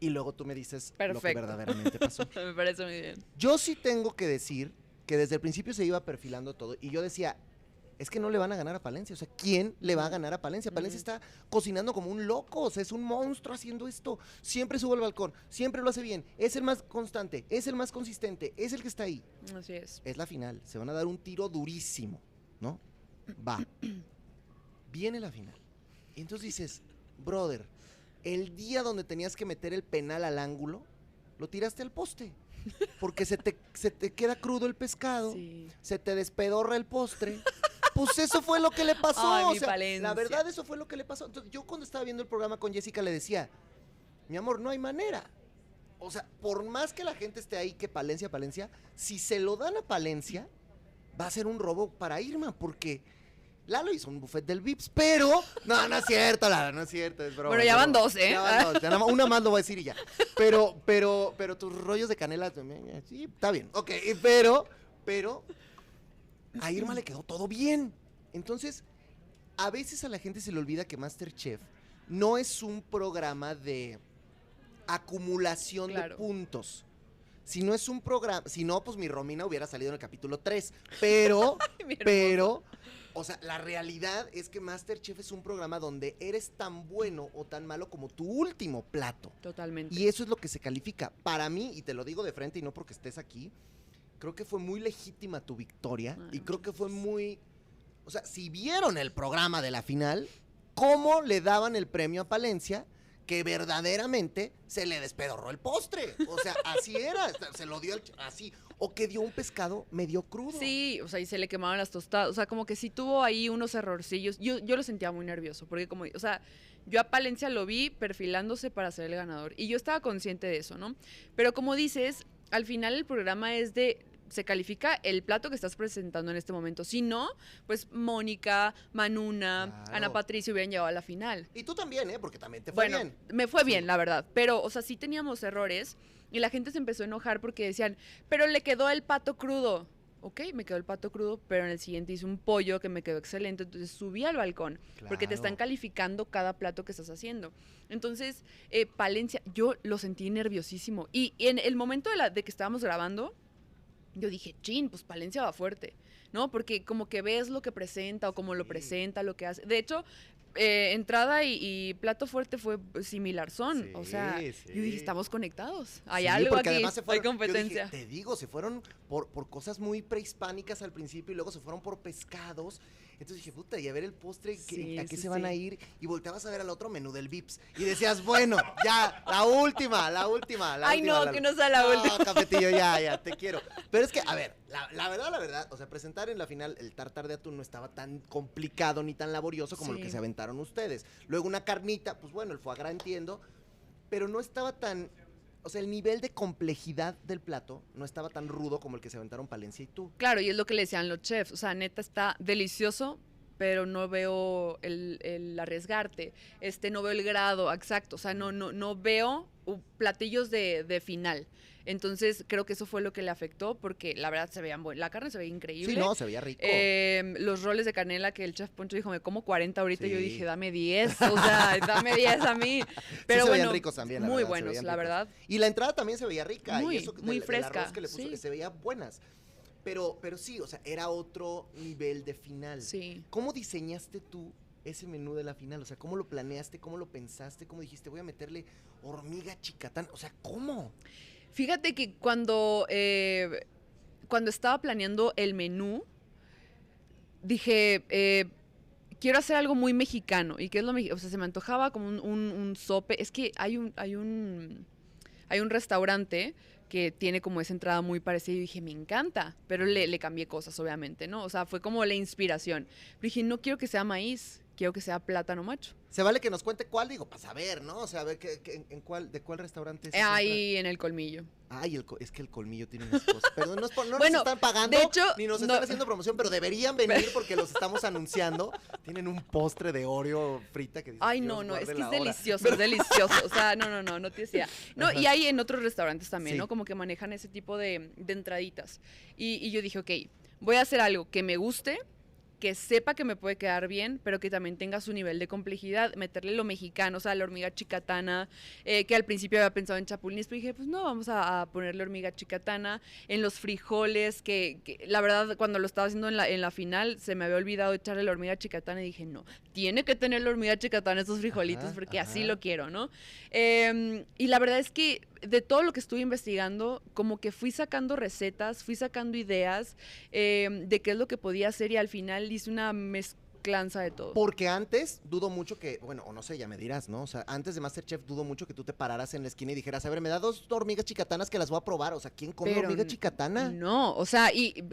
S1: y luego tú me dices lo que verdaderamente pasó.
S4: me parece muy bien.
S1: Yo sí tengo que decir que desde el principio se iba perfilando todo y yo decía, es que no le van a ganar a Palencia, o sea, ¿quién le va a ganar a Palencia? Palencia está cocinando como un loco, o sea, es un monstruo haciendo esto. Siempre sube al balcón, siempre lo hace bien, es el más constante, es el más consistente, es el que está ahí
S4: Así es.
S1: es la final. Se van a dar un tiro durísimo, ¿no? Va. Viene la final. Y entonces dices, brother, el día donde tenías que meter el penal al ángulo, lo tiraste al poste. Porque se te, se te queda crudo el pescado,
S4: Sí.
S1: se te despedorra el postre. pues eso fue lo que le pasó.
S4: Ay,
S1: o sea, la verdad, eso fue lo que le pasó. Entonces, yo cuando estaba viendo el programa con Jessica le decía, mi amor, no hay manera. O sea, por más que la gente esté ahí que Palencia, Palencia, si se lo dan a Palencia, va a ser un robo para Irma, porque Lalo hizo un buffet del Vips, pero. No, no es cierto, Lalo, no es cierto, es broma.
S4: Bueno, ya van
S1: broma.
S4: dos, ¿eh?
S1: Ya van dos, ya nada más- una más lo voy a decir y ya. Pero, pero, pero tus rollos de canela también, eh, sí, está bien. Ok, pero, pero, a Irma le quedó todo bien. Entonces, a veces a la gente se le olvida que Masterchef no es un programa de acumulación
S4: Claro.
S1: de puntos. Si no es un programa, si no, pues mi Romina hubiera salido en el capítulo 3. Pero,
S4: hermoso.
S1: pero, o sea, la realidad es que Masterchef es un programa donde eres tan bueno o tan malo como tu último plato.
S4: Totalmente.
S1: Y eso es lo que se califica. Para mí, y te lo digo de frente y no porque estés aquí, creo que fue muy legítima tu victoria
S4: Ay,
S1: y creo que fue muy... O sea, si vieron el programa de la final, ¿cómo le daban el premio a Palencia? Que verdaderamente se le despedorró el postre. O sea, así era. Se lo dio el así. O que dio un pescado medio crudo.
S4: Sí, o sea, y se le quemaban las tostadas. O sea, como que sí tuvo ahí unos errorcillos. Yo, yo lo sentía muy nervioso, porque como, o sea, yo a Palencia lo vi perfilándose para ser el ganador. Y yo estaba consciente de eso, ¿no? Pero como dices, al final el programa es de. Se califica el plato que estás presentando en este momento. Si no, pues Mónica, Manuna,
S1: Claro.
S4: Ana Patricia hubieran llegado a la final.
S1: Y tú también, ¿eh? Porque también te fue
S4: Bueno,
S1: bien.
S4: me fue bien, la verdad. Pero, o sea, sí teníamos errores y la gente se empezó a enojar porque decían, pero le quedó el pato crudo. Ok, me quedó el pato crudo, pero en el siguiente hice un pollo que me quedó excelente. Entonces subí al balcón porque te están calificando cada plato que estás haciendo. Entonces, eh, Palencia, yo lo sentí nerviosísimo. Y en el momento de, la, de que estábamos grabando, yo dije, chin, pues Palencia va fuerte, ¿no? Porque como que ves lo que presenta o cómo lo
S1: Sí.
S4: presenta, lo que hace. De hecho, eh, entrada y, y plato fuerte fue similar son. o sea,
S1: Sí,
S4: yo dije, estamos conectados. Hay
S1: Sí,
S4: algo aquí,
S1: además se
S4: hay
S1: dije,
S4: competencia.
S1: te digo, se fueron por, por cosas muy prehispánicas al principio y luego se fueron por pescados. Entonces dije, puta, y a ver el postre, ¿qué-
S4: Sí,
S1: ¿a qué
S4: sí,
S1: se van a ir? Y volteabas a ver al otro menú del Vips. Y decías, bueno, ya, la última, la última, la
S4: Ay,
S1: última.
S4: no, que no sea la última.
S1: cafetillo, ya, ya, te quiero. Pero es que, a ver, la, la verdad, la verdad, o sea, presentar en la final el tartar de atún no estaba tan complicado ni tan laborioso como lo que se aventaron ustedes. Luego una carnita, pues bueno, el foie gras entiendo, pero no estaba tan. O sea, el nivel de complejidad del plato no estaba tan rudo como el que se aventaron Palencia y tú.
S4: Claro, y es lo que le decían los chefs. O sea, neta está delicioso, pero no veo el, el arriesgarte. Este, no veo el grado exacto. O sea, no, no, no veo platillos de, de final. Entonces, creo que eso fue lo que le afectó, porque la verdad se veían buenas. La carne se veía increíble.
S1: Sí, no, se veía rico.
S4: Eh, los roles de canela que el chef Poncho dijo, me como 40 ahorita. y Yo dije, dame 10. O sea, dame 10 a mí. Pero
S1: se veían
S4: bueno,
S1: ricos también, la
S4: muy
S1: verdad,
S4: buenos,
S1: veían
S4: la verdad.
S1: Y la entrada también se veía rica.
S4: Muy,
S1: y eso que
S4: muy
S1: del- del arroz
S4: fresca,
S1: que le puso,
S4: sí.
S1: se veía buenas. Pero, pero sí, o sea, era otro nivel de final.
S4: Sí.
S1: ¿Cómo diseñaste tú ese menú de la final? O sea, ¿cómo lo planeaste? ¿Cómo lo pensaste? ¿Cómo dijiste, voy a meterle hormiga chicatán? O sea, ¿cómo?
S4: Fíjate que cuando, eh, cuando estaba planeando el menú, dije, eh, quiero hacer algo muy mexicano. ¿Y qué es lo mexicano? O sea, se me antojaba como un, un- sope. Es que hay un, hay un, hay un restaurante que tiene como esa entrada muy parecida y dije, me encanta, pero le, le cambié cosas, obviamente, ¿no? O sea, fue como la inspiración. Pero dije, no quiero que sea maíz, quiero que sea plátano macho.
S1: Se vale que nos cuente cuál, digo, para saber, ¿no? O sea, a ver qué, qué- en cuál, de cuál restaurante es.
S4: Ahí en el colmillo.
S1: Ay, el es que el colmillo tiene unas cosas. Perdón, no, es por- no
S4: Bueno,
S1: nos están pagando,
S4: de hecho,
S1: ni nos
S4: no-
S1: están haciendo promoción, pero deberían venir porque los estamos anunciando. Tienen un postre de Oreo frita que dice.
S4: Ay, no, no, es que es delicioso, es delicioso. O sea, no, no, no, no te decía. No, y hay en otros restaurantes también,
S1: Sí.
S4: ¿no? Como que manejan ese tipo de, de entraditas. Y, y yo dije, ok, voy a hacer algo que me guste, que sepa que me puede quedar bien, pero que también tenga su nivel de complejidad, meterle lo mexicano, o sea, la hormiga chicatana, eh, que al principio había pensado en chapulines, pero dije, pues no, vamos a, a ponerle hormiga chicatana, en los frijoles, que, que la verdad cuando lo estaba haciendo en la, en la final se me había olvidado echarle la hormiga chicatana y dije, no, tiene que tener la hormiga chicatana estos frijolitos
S1: Ajá,
S4: porque así lo quiero, ¿no? Em, y la verdad es que de todo lo que estuve investigando, como que fui sacando recetas, fui sacando ideas em, de qué es lo que podía hacer y al final hice una mezclanza de todo.
S1: Porque antes dudo mucho que, bueno, o no sé, ya me dirás, ¿no? O sea, antes de Masterchef dudo mucho que tú te pararas en la esquina y dijeras, a ver, me da dos hormigas chicatanas que las voy a probar. O sea, ¿quién come
S4: Pero
S1: hormiga chicatana?
S4: No, o sea, y
S1: Y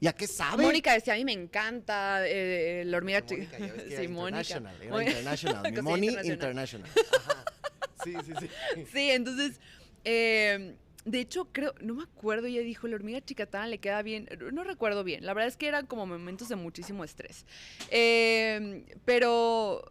S1: ¿Y a qué sabe?
S4: Mónica decía, a mí me encanta eh, la hormiga.
S1: Mónica, ya ves que era
S4: Sí, Mónica.
S1: international, era
S4: Mónica.
S1: international. Mi
S4: internacional.
S1: international. Ajá. Sí, sí, sí.
S4: Sí, entonces, eh, de hecho, creo, no me acuerdo, ella dijo, la hormiga chicatana le queda bien, no recuerdo bien, la verdad es que eran como momentos de muchísimo estrés. Eh, pero...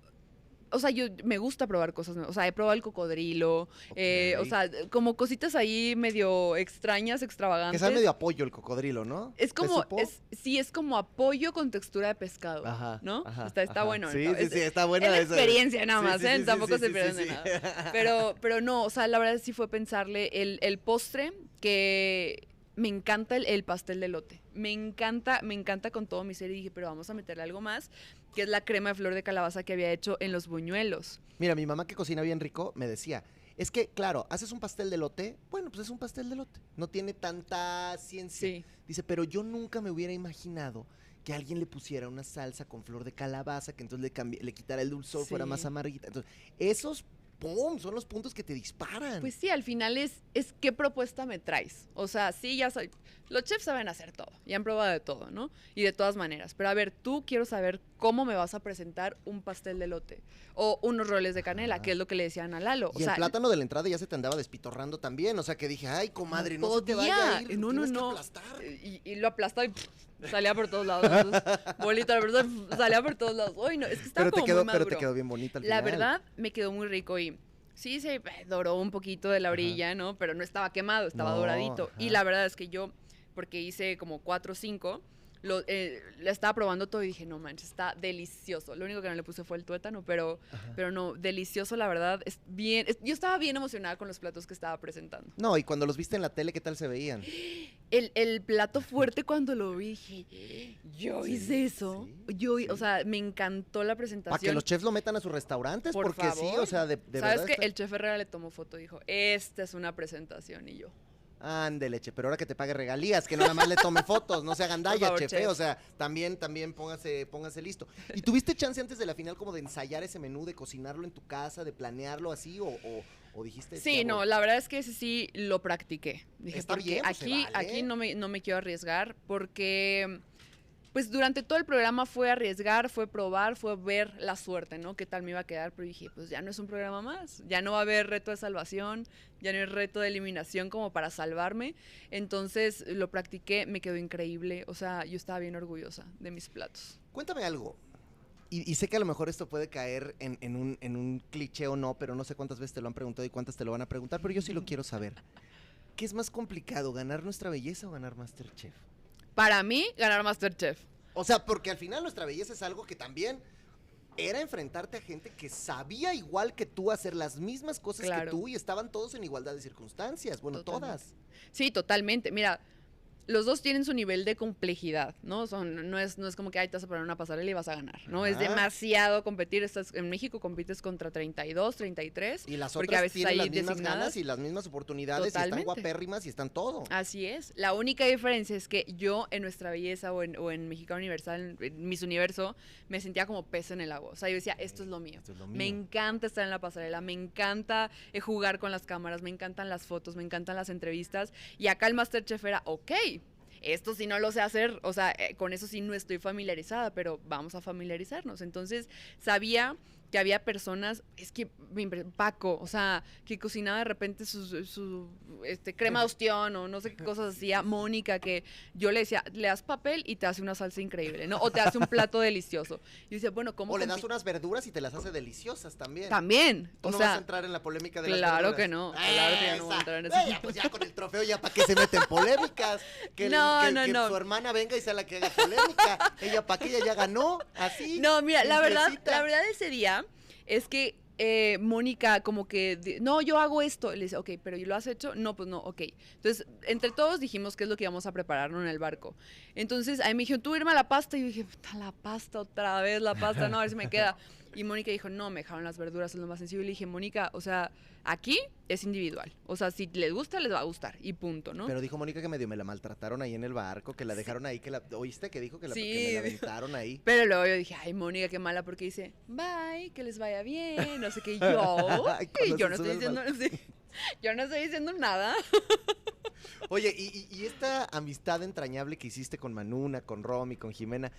S4: O sea, yo me gusta probar cosas nuevas. O sea, he probado el cocodrilo. eh, o sea, como cositas ahí medio extrañas,
S1: Que
S4: extravagantes.
S1: sabe medio apoyo el cocodrilo, ¿no?
S4: Es
S1: ¿Te
S4: como, es, sí, es como apoyo con textura de pescado.
S1: Ajá,
S4: ¿No?
S1: ajá,
S4: está está
S1: ajá.
S4: bueno.
S1: Sí,
S4: ¿no?
S1: sí,
S4: Es-
S1: sí, está buena
S4: es la experiencia nada más,
S1: sí,
S4: ¿eh? Tampoco se pierden de nada. Pero, pero no, o sea, la verdad sí fue pensarle el, el postre que me encanta el, el pastel de lote. Me encanta, me encanta con todo mi ser y dije, pero vamos a meterle algo más, que es la crema de flor de calabaza que había hecho en los buñuelos.
S1: Mira, mi mamá que cocina bien rico me decía, es que, claro, haces un pastel de lote, bueno, pues es un pastel de lote, no tiene tanta ciencia.
S4: Sí.
S1: Dice, pero yo nunca me hubiera imaginado que alguien le pusiera una salsa con flor de calabaza, que entonces le, cambi- le quitara el dulzor, fuera más amarguita. Entonces, esos, ¡pum!, son los puntos que te disparan.
S4: Pues sí, al final es, es qué propuesta me traes. O sea, sí, ya soy. Los chefs saben hacer todo y han probado de todo, ¿no? Y de todas maneras. Pero a ver, tú quiero saber cómo me vas a presentar un pastel de lote o unos roles de canela,
S1: Ajá.
S4: que es lo que le decían a Lalo.
S1: y
S4: sea,
S1: el plátano de la entrada ya se te andaba despitorrando también. O sea, que dije, ay, comadre, no,
S4: no
S1: se te vaya a ir,
S4: No, no, no. y lo aplastaba y pff, salía por todos lados. Entonces, bolita, la verdad, salía por todos lados. Uy, no, es que estaba
S1: Pero te,
S4: como
S1: quedó,
S4: muy
S1: pero te quedó bien bonita al
S4: La
S1: final.
S4: verdad, me quedó muy rico y sí se doró un poquito de la
S1: Ajá.
S4: orilla, ¿no? Pero no estaba quemado, estaba
S1: No,
S4: doradito. Y la verdad es que yo, porque hice como cuatro o cinco, lo, eh, la estaba probando todo y dije, no manches, está delicioso. Lo único que no le puse fue el tuétano, pero,
S1: Ajá.
S4: pero no, delicioso, la verdad. Es bien, es- yo estaba bien emocionada con los platos que estaba presentando.
S1: No, y cuando los viste en la tele, ¿qué tal se veían?
S4: El, el plato fuerte cuando lo vi, dije, yo
S1: Sí,
S4: hice eso.
S1: sí,
S4: yo,
S1: sí.
S4: o sea, me encantó la presentación.
S1: Para que los chefs lo metan a sus restaurantes,
S4: Por
S1: porque sí,
S4: favor.
S1: o sea, de, de
S4: ¿Sabes
S1: verdad.
S4: que
S1: está-
S4: El chef Herrera le tomó foto y dijo, esta es una presentación. Y yo,
S1: Ande leche, pero ahora que te pague regalías, que nada más le tome fotos, no se hagan dalla,
S4: favor, chef,
S1: o sea, también, también póngase, póngase listo. ¿Y tuviste chance antes de la final como de ensayar ese menú, de cocinarlo en tu casa, de planearlo así, o, o- o dijiste?
S4: Sí,
S1: "Ya
S4: no,
S1: voy"?
S4: la verdad es que ese sí lo practiqué. Dije,
S1: Está
S4: porque
S1: bien, pues, se
S4: aquí,
S1: vale.
S4: aquí no me, no me quiero arriesgar porque pues durante todo el programa fue arriesgar, fue probar, fue ver la suerte, ¿no? ¿Qué tal me iba a quedar? Pero dije, pues ya no es un programa más, ya no va a haber reto de salvación, ya no hay reto de eliminación como para salvarme. Entonces lo practiqué, me quedó increíble, o sea, yo estaba bien orgullosa de mis platos.
S1: Cuéntame algo. Y, y sé que a lo mejor esto puede caer en, en un, en un cliché o no, pero no sé cuántas veces te lo han preguntado y cuántas te lo van a preguntar, pero yo sí lo quiero saber. ¿Qué es más complicado, ganar nuestra belleza o ganar Masterchef?
S4: Para mí, ganar Masterchef.
S1: O sea, porque al final nuestra belleza es algo que también era enfrentarte a gente que sabía igual que tú hacer las mismas cosas
S4: Claro.
S1: que tú y estaban todos en igualdad de circunstancias. Bueno,
S4: Totalmente.
S1: todas.
S4: Sí, totalmente. Mira, los dos tienen su nivel de complejidad, ¿no? Son, no, es, no es como que, ay, te vas a poner una pasarela y vas a ganar, ¿no? Es demasiado competir. Estás, en México compites contra 32, 33.
S1: Y las
S4: Porque
S1: otras
S4: a veces
S1: tienen
S4: hay
S1: las mismas ganas y las mismas oportunidades y están guapérrimas y están todo.
S4: Así es. La única diferencia es que yo en Nuestra Belleza o en, o en Mexicano Universal, en, Miss Universo, me sentía como pez en el agua. O sea, yo decía, esto es lo mío.
S1: Esto es lo
S4: Me
S1: mío.
S4: encanta estar en la pasarela, me encanta eh, jugar con las cámaras, me encantan las fotos, me encantan las entrevistas. Y acá el Masterchef era, ok, esto sí no lo sé hacer, o sea, eh, con eso sí no estoy familiarizada, pero vamos a familiarizarnos. Entonces, sabía que había personas, es que Paco, o sea, que cocinaba de repente su, su, este, crema de ostión o no sé qué cosas hacía, Mónica, que yo le decía, le das papel y te hace una salsa increíble, ¿no? O te hace un plato delicioso. Y decía, bueno, ¿cómo
S1: O le das unas verduras y te las hace deliciosas también.
S4: También,
S1: Tú
S4: o
S1: no
S4: sea,
S1: vas a entrar en la polémica de las
S4: claro
S1: verduras.
S4: que no, claro que ya no voy a entrar en eso.
S1: pues ya con el trofeo ya para que se meten polémicas. Que, el-
S4: No,
S1: que-
S4: no,
S1: que
S4: no.
S1: su hermana venga y sea la que haga polémica. ella para que ella ya ganó, así.
S4: No, mira, la verdad, la verdad ese día es que eh, Mónica como que, no, yo hago esto. Le dice, ok, pero ¿y lo has hecho? No, pues no, ok. Entonces, entre todos dijimos qué es lo que íbamos a preparar ¿no? en el barco. Entonces, ahí me dijeron, tú irme a la pasta. Y yo dije, puta, la pasta otra vez, la pasta, no, a ver si me queda. Y Mónica dijo, no, me dejaron las verduras, es lo más sencillo. Y le dije, Mónica, o sea, aquí es individual. O sea, si les gusta, les va a gustar. Y punto, ¿no?
S1: Pero dijo Mónica que medio me la maltrataron ahí en el barco, que la dejaron ahí, que la. ¿Oíste que dijo que, la, que me
S4: Sí,
S1: la aventaron ahí?
S4: Pero luego yo dije, ay, Mónica, qué mala, porque dice, bye, que les vaya bien, no sé qué. Yo,
S1: Ay,
S4: y yo no estoy diciendo, sí. Yo no estoy diciendo nada.
S1: Oye, y, y- y esta amistad entrañable que hiciste con Manuna, con Romy, con Jimena,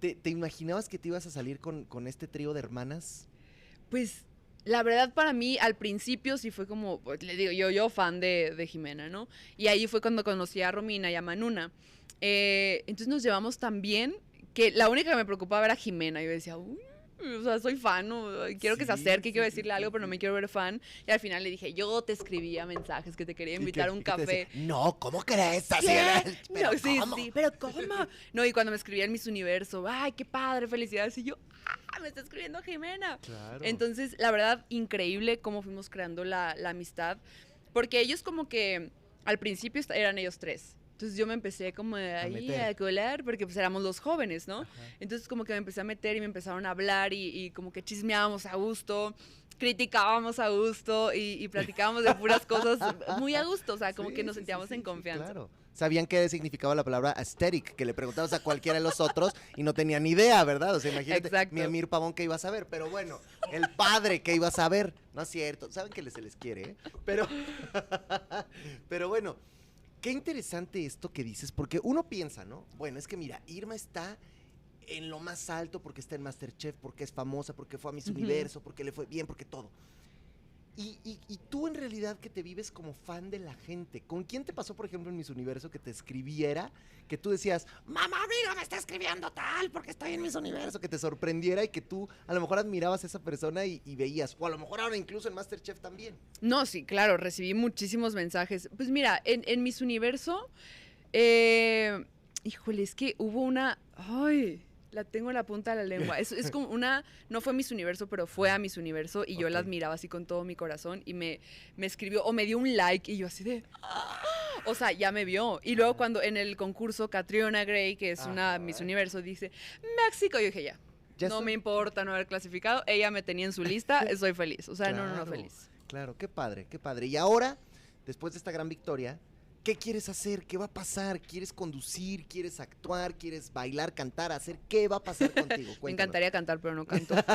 S1: ¿te, te imaginabas que te ibas a salir con, con este trío de hermanas?
S4: Pues la verdad para mí al principio sí fue como, pues, le digo, yo, yo fan de, de Jimena, ¿no? Y ahí fue cuando conocí a Romina y a Manuna. Eh, entonces nos llevamos tan bien que la única que me preocupaba era Jimena. Yo decía, uy, o sea, soy fan, ¿no? quiero que se acerque,
S1: sí,
S4: quiero decirle
S1: sí,
S4: algo, pero no me quiero ver fan. Y al final le dije, yo te escribía mensajes que te quería invitar
S1: que-
S4: a un café.
S1: decía, no, ¿cómo crees? Así era, "Pero
S4: no, sí,
S1: ¿cómo?".
S4: sí, pero ¿cómo? No, y cuando me escribía en Miss Universo, ay, qué padre, felicidades. Y yo, ah, me está escribiendo Jimena.
S1: Claro.
S4: Entonces, la verdad, increíble cómo fuimos creando la, la amistad. Porque ellos como que al principio eran ellos tres. Entonces yo me empecé como de
S1: A
S4: ahí
S1: meter.
S4: a colar porque pues éramos los jóvenes, ¿no?
S1: Ajá.
S4: Entonces como que me empecé a meter y me empezaron a hablar y, y como que chismeábamos a gusto, criticábamos a gusto y, y platicábamos de puras cosas muy a gusto, o sea, como
S1: Sí,
S4: que nos
S1: sí,
S4: sentíamos
S1: sí,
S4: en confianza.
S1: claro. Sabían qué significaba la palabra aesthetic, que le preguntabas a cualquiera de los otros y no tenían ni idea, ¿verdad? O sea, imagínate,
S4: Exacto.
S1: mi Amir Pavón que iba a saber, pero bueno, el padre que iba a saber, no es cierto, saben que se les quiere, ¿eh? Pero, pero bueno, qué interesante esto que dices, porque uno piensa, ¿no? Bueno, es que mira, Irma está en lo más alto porque está en Masterchef, porque es famosa, porque fue a Miss. Universo, porque le fue bien, porque todo. Y, y- y tú en realidad que te vives como fan de la gente, ¿con quién te pasó, por ejemplo, en Miss Universo que te escribiera, que tú decías, mamá, amiga, me está escribiendo tal, porque estoy en Miss Universo, que te sorprendiera y que tú a lo mejor admirabas a esa persona y, veías, o a lo mejor ahora incluso en Masterchef también.
S4: No, sí, claro, recibí muchísimos mensajes. Pues mira, en, en Miss Universo, eh, híjole, es que hubo una, ay, la tengo en la punta de la lengua. Es, es como una, no fue Miss Universo, pero fue a Miss Universo y yo la admiraba así con todo mi corazón y me, me escribió o me dio un like y yo así de, "Ah". o sea, ya me vio. Y luego cuando en el concurso Catriona Gray, que es una. Miss Universo, dice, México, yo dije ya.
S1: Ya
S4: no
S1: estoy-
S4: me importa no haber clasificado, ella me tenía en su lista, estoy feliz. O sea, no, no, no, feliz.
S1: Claro, qué padre, qué padre. Y ahora, después de esta gran victoria, ¿qué quieres hacer? ¿Qué va a pasar? ¿Quieres conducir? ¿Quieres actuar? ¿Quieres bailar, cantar, hacer? ¿Qué va a pasar contigo?
S4: Me encantaría cantar, pero no canto.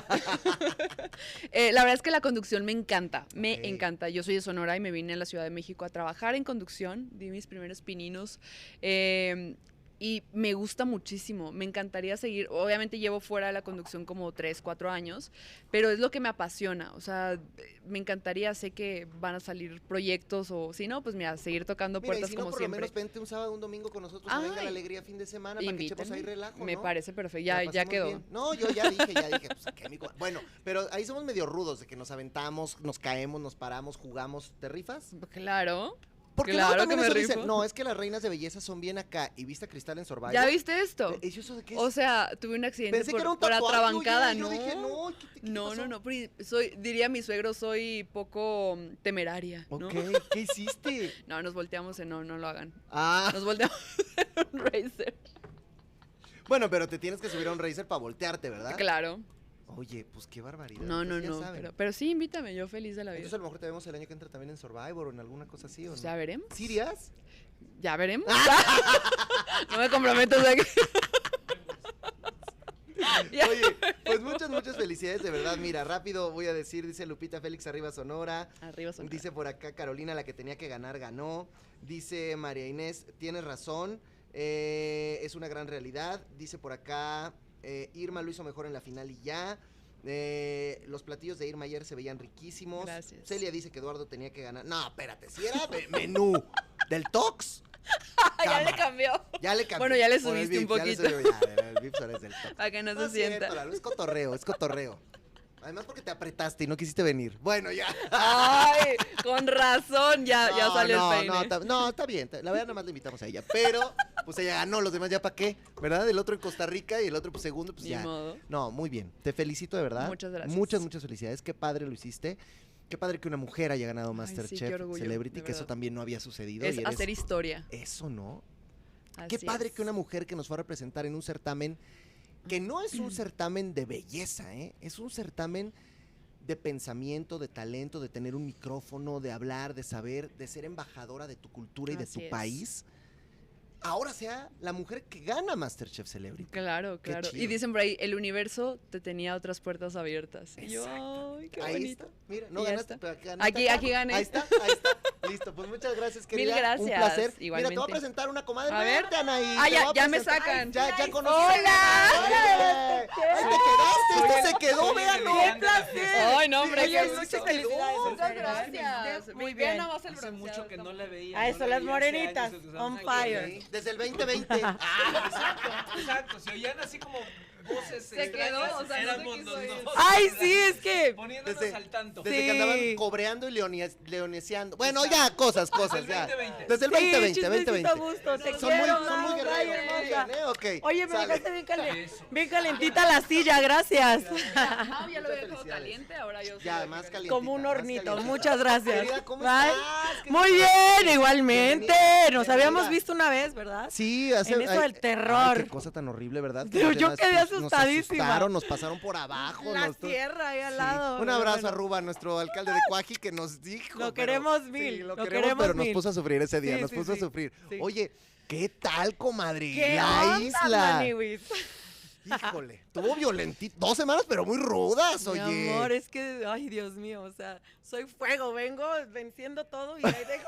S4: Eh, la verdad es que la conducción me encanta, me encanta. Yo soy de Sonora y me vine a la Ciudad de México a trabajar en conducción, di mis primeros pininos. eh, y me gusta muchísimo, me encantaría seguir. Obviamente llevo fuera de la conducción como 3, 4 años, pero es lo que me apasiona. O sea, me encantaría, sé que van a salir proyectos o si no, pues mira, seguir tocando
S1: Mira, y
S4: puertas
S1: si no,
S4: como
S1: por lo
S4: siempre.
S1: menos vente un sábado, un domingo con nosotros, venga la alegría fin de semana para que echemos ahí relajo,
S4: Me parece perfecto, ya, ya quedó.
S1: bien. No, yo ya dije, ya dije, pues, ¿qué, amigo? Bueno, pero ahí somos medio rudos, de que nos aventamos, nos caemos, nos paramos, jugamos. ¿Te rifas?
S4: Claro.
S1: Porque
S4: Claro
S1: luego
S4: que me
S1: eso dicen, no, es que las reinas de belleza son bien acá. ¿Y viste a Cristal en Survivor?
S4: ¿Ya viste esto?
S1: Eh, ¿Eso eso de qué es?
S4: O sea, tuve un accidente
S1: Pensé
S4: por,
S1: que era un
S4: por atrabancada, ¿no?
S1: Yo dije, no, ¿qué, qué- qué
S4: no,
S1: pasó?
S4: no, no, pero soy, diría mi suegro, soy poco mm, temeraria, ¿no?
S1: Ok, ¿qué hiciste?
S4: No, nos volteamos en no, no lo hagan.
S1: Ah,
S4: Nos volteamos en un racer.
S1: bueno, pero te tienes que subir a un racer para voltearte, ¿verdad?
S4: Claro.
S1: Oye, pues qué barbaridad.
S4: No, no,
S1: ya
S4: no.
S1: saben.
S4: Pero, pero sí, invítame, yo feliz de la vida.
S1: Entonces a lo mejor te vemos el año que entra también en Survivor o en alguna cosa así, ¿o
S4: Pues
S1: no?
S4: ya veremos.
S1: ¿Sirias?
S4: Ya veremos. no me comprometo, o sea que-.
S1: Oye, pues muchas, muchas felicidades, de verdad. Mira, rápido voy a decir, dice Lupita Félix arriba Sonora.
S4: Arriba son.
S1: Dice por acá Carolina, la que tenía que ganar, ganó. Dice María Inés, tienes razón, eh, es una gran realidad. Dice por acá, eh, Irma lo hizo mejor en la final y ya. Eh, los platillos de Irma ayer se veían riquísimos.
S4: Gracias.
S1: Celia dice que Eduardo tenía que ganar. No, espérate, si era me- menú del Tox,
S4: ya le cambió.
S1: ya le cambié.
S4: Bueno, ya le subiste un
S1: VIP, ya le
S4: poquito.
S1: subí, ya, el VIP ahora es del Tox.
S4: Para que no,
S1: No
S4: se sienta.
S1: cierto, es cotorreo, es cotorreo. Además porque te apretaste y no quisiste venir. Bueno, ya.
S4: Ay, con razón, ya, ya
S1: No,
S4: salió
S1: no,
S4: el peine.
S1: No, está, no, está bien. La verdad, nada más le invitamos a ella. Pero, pues ella ganó, los demás ya para qué, ¿verdad? El otro en Costa Rica y el otro, pues segundo, pues
S4: Ni
S1: ya.
S4: modo.
S1: No, muy bien. Te felicito de verdad.
S4: Muchas gracias.
S1: Muchas, muchas felicidades. Qué padre lo hiciste. Qué padre que una mujer haya ganado
S4: sí,
S1: Masterchef
S4: orgullo,
S1: Celebrity, que eso también no había sucedido.
S4: Es
S1: y eres-
S4: hacer historia.
S1: Eso, ¿no? Qué padre
S4: es.
S1: que una mujer que nos fue a representar en un certamen que no es un certamen de belleza, ¿eh? Es un certamen de pensamiento, de talento, de tener un micrófono, de hablar, de saber, de ser embajadora de tu cultura y de tu
S4: es.
S1: país. Ahora sea la mujer que gana Masterchef Celebrity.
S4: Claro, claro. Y dicen por ahí, el universo te tenía otras puertas abiertas. Y yo, ay, qué
S1: Ahí
S4: bonito.
S1: está. Mira, no
S4: ya
S1: ganaste,
S4: está.
S1: pero aquí ganaste
S4: Aquí-
S1: acá.
S4: aquí gané.
S1: Ahí está, ahí está. Listo, pues muchas gracias,
S4: Mil
S1: querida. Un
S4: gracias,
S1: placer. Mira, te voy a
S4: igualmente.
S1: presentar una comadre.
S4: A ver.
S1: Anaí,
S4: Ah, ya- ya me sacan.
S1: Ya, ya
S5: Ay,
S1: conocí.
S5: hola.
S1: Ahí te quedaste, este se quedó, véanlo.
S5: ¡Qué placer!
S4: Ay, no, hombre,
S1: se
S5: felicidades, muchas
S4: gracias.
S5: Muy bien.
S2: Hace mucho que no le veía.
S5: A eso, las morenitas, on fire.
S1: Desde el 2020.
S2: Ah, exacto, exacto. Se oían así como voces
S4: Se quedó,
S2: extrañas,
S4: o sea, no sé
S2: éramos los dos.
S5: Ay, sí, es que
S2: Poniéndonos
S1: Desde-
S2: al tanto.
S1: Desde
S5: Sí.
S1: que andaban cobreando y leones- leoneseando. Bueno, ya, cosas, cosas,
S2: Desde el
S1: ya.
S2: 2020.
S1: Desde el
S5: Sí,
S1: 2020,
S5: chismecito
S1: 2020.
S5: a gusto, te
S1: Son muy,
S5: quiero,
S1: son muy guerreros.
S5: ay,
S1: muy ¿eh? Ok,
S5: Oye, me dejaste bien,
S2: Eso.
S5: bien calentita la silla, gracias.
S4: Ah, ya lo había dejado caliente, ahora yo sí
S1: Ya, más caliente.
S5: Como un hornito. Muchas gracias.
S1: Querida, ¿cómo
S5: Bye.
S1: estás? ¿Qué
S5: Muy bien, igualmente. Nos habíamos visto una vez, ¿verdad?
S1: Sí, hace,
S5: En eso del terror.
S1: qué cosa tan horrible, ¿verdad?
S5: Yo quedé
S1: nos
S5: asustadísima.
S1: asustaron, nos pasaron por abajo.
S5: La
S1: nos-
S5: tierra ahí al
S1: Sí.
S5: lado.
S1: Un abrazo
S5: bueno.
S1: a Ruba, nuestro alcalde de Cuaji, que nos dijo.
S5: Lo
S1: pero-
S5: queremos
S1: sí,
S5: mil,
S1: lo,
S5: lo
S1: queremos,
S5: queremos
S1: pero nos puso a sufrir ese día, nos puso a sufrir. Oye, ¿qué tal, comadre?
S5: ¿Qué
S1: La
S5: onda,
S1: isla.
S5: Maniwis?
S1: Híjole, tuvo violentito. Dos semanas, pero muy rudas, oye.
S5: Mi amor, es que, ay, Dios mío, o sea, soy fuego, vengo venciendo todo y ahí dejo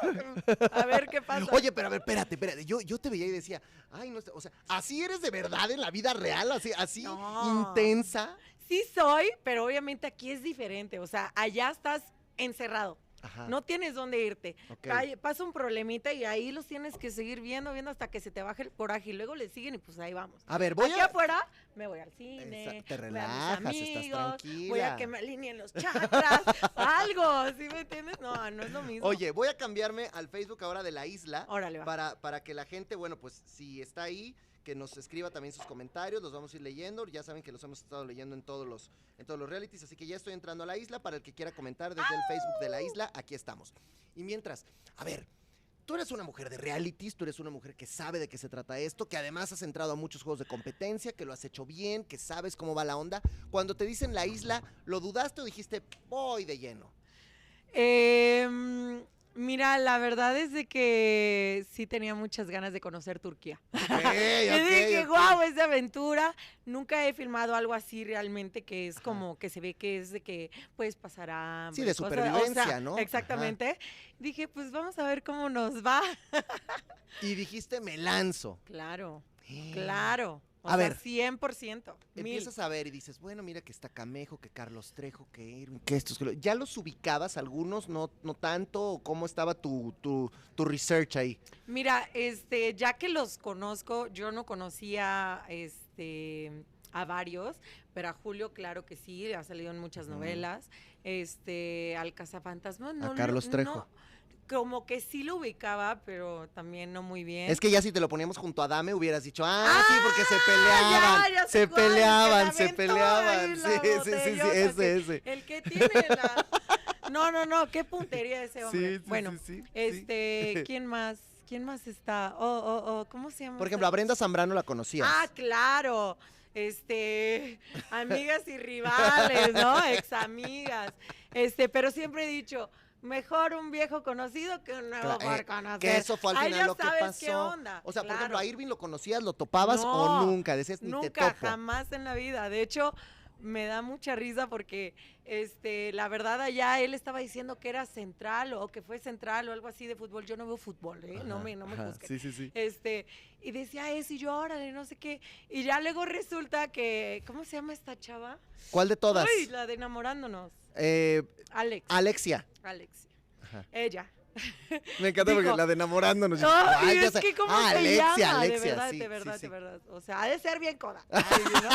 S5: a ver qué pasa.
S1: Oye, pero a ver, espérate, espérate. Yo, yo te veía y decía, ay, no sé, o sea, ¿así eres de verdad en la vida real? ¿Así, así
S5: No.
S1: intensa?
S5: Sí soy, pero obviamente aquí es diferente, o sea, allá estás encerrado,
S1: Ajá.
S5: no tienes dónde irte. Cae- pasa un problemita y ahí los tienes que seguir viendo, viendo hasta que se te baje el coraje y luego le siguen y pues ahí vamos.
S1: A ver, voy
S5: Aquí
S1: a...
S5: afuera me voy al cine,
S1: te
S5: voy a mis
S1: relajas, estás
S5: amigos, voy a que me alineen los chakras, algo, ¿sí me entiendes? No, no es lo mismo.
S1: Oye, voy a cambiarme al Facebook ahora de la isla.
S5: Órale, va.
S1: para, para que la gente, bueno, pues si está ahí, que nos escriba también sus comentarios, los vamos a ir leyendo. Ya saben que los hemos estado leyendo en todos los, en todos los realities, así que ya estoy entrando a la isla. Para el que quiera comentar desde el Facebook de la isla, aquí estamos. Y mientras, a ver. Tú eres una mujer de realities, tú eres una mujer que sabe de qué se trata esto, que además has entrado a muchos juegos de competencia, que lo has hecho bien, que sabes cómo va la onda. Cuando te dicen la isla, ¿lo dudaste o dijiste voy de lleno?
S5: Em, mira, la verdad es de que sí tenía muchas ganas de conocer Turquía.
S1: Ey,
S5: y
S1: ok,
S5: dije, guau, es de aventura. Nunca he filmado algo así realmente que es
S1: Ajá.
S5: como que se ve que es de que puedes pasar a
S1: Sí, de supervivencia, ¿no? Ajá.
S5: Exactamente. Dije, pues vamos a ver cómo nos va.
S1: Y dijiste me lanzo.
S5: Claro, claro. O
S1: A
S5: sea,
S1: ver.
S5: 100%. mil.
S1: Empiezas a ver y dices, bueno, mira que está Camejo, que Carlos Trejo, que Irwin, que estos, que lo-". ¿Ya los ubicabas algunos? ¿No, no tanto? ¿O ¿Cómo estaba tu, tu, tu research ahí?
S5: Mira, este, ya que los conozco, yo no conocía este a varios, pero a Julio, claro que sí, ha salido en muchas novelas. Este, al Cazafantasmas, no. lo-
S1: Carlos Trejo.
S5: no, como que sí lo ubicaba, pero también no muy bien.
S1: Es que ya si te lo poníamos junto a Dame hubieras dicho, ah,
S5: Ah,
S1: sí, porque se peleaban,
S5: ya, ya sé
S1: se
S5: cuál,
S1: peleaban, se peleaban. Sí, sí, sí, sí, ese, ese.
S5: El que tiene la... No, no, no, qué puntería ese hombre. bueno,
S1: sí, sí, sí.
S5: este, ¿quién más? ¿Quién más está? Oh, oh, oh, ¿cómo se llama?
S1: Por ejemplo, a Brenda Zambrano la conocías.
S5: Ah, claro. Este, amigas y rivales, ¿no? Ex amigas. Este, pero siempre he dicho, mejor un viejo conocido que un nuevo
S1: Cla-
S5: por
S1: eh,
S5: conocer.
S1: que eso fue al final
S5: ya
S1: lo que
S5: sabes
S1: pasó.
S5: qué onda.
S1: O sea, por ejemplo,
S5: claro.
S1: a Irving lo conocías, lo topabas o nunca, decías ni te
S5: Nunca,
S1: topo.
S5: jamás en la vida. De hecho, me da mucha risa porque, este, la verdad allá él estaba diciendo que era central o que fue central o algo así de fútbol. Yo no veo fútbol, ¿eh? no me, no me
S1: ajá. Sí, sí, sí.
S5: Este, y decía eso y yo, órale, no sé qué. Y ya luego resulta que, ¿cómo se llama esta chava?
S1: ¿Cuál de todas?
S5: Uy, la de enamorándonos.
S1: Eh,
S5: Alex.
S1: Alexia.
S5: Alex.
S1: Ajá.
S5: Ella.
S1: Me encanta porque la de enamorándonos. yo,
S5: Ay,
S1: "Ay, ya
S5: es
S1: sé".
S5: que cómo
S1: Ah,
S5: se
S1: Alexia,
S5: llama,
S1: Alexia,
S5: de verdad,
S1: sí,
S5: de verdad,
S1: sí.
S5: de verdad. O sea, ha de ser bien coda. Ay, ¿no?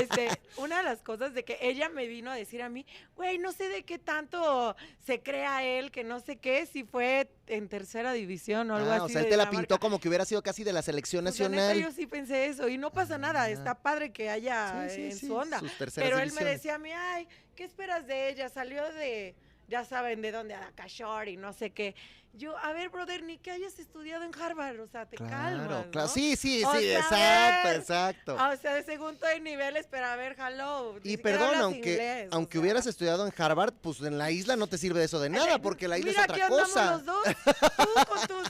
S5: Este, una de las cosas de que ella me vino a decir a mí, güey, no sé de qué tanto se crea él, que no sé qué, si fue en tercera división o algo
S1: Ah,
S5: así.
S1: o sea, él te la
S5: Dinamarca.
S1: pintó como que hubiera sido casi de la selección
S5: Pues, neta,
S1: nacional.
S5: yo sí pensé eso y no pasa nada, está padre que haya en su onda. Pero él me decía a mí, ay, ¿qué esperas de ella? Salió de ya saben de dónde, Akashore y no sé qué. Yo, a ver, brother, ni que hayas estudiado en Harvard, o sea, te calmas,
S1: Claro,
S5: ¿no?
S1: claro. Sí, sí,
S5: O
S1: sí,
S5: sea, a
S1: exacto,
S5: ver.
S1: exacto.
S5: O sea, de segundo de niveles, pero a ver, hello.
S1: Y perdón, aunque,
S5: inglés, o
S1: aunque
S5: sea.
S1: hubieras estudiado en Harvard, pues en la isla no te sirve de eso de nada, porque la isla
S5: mira,
S1: es
S5: aquí
S1: otra
S5: andamos
S1: cosa.
S5: los dos, tú con, tus,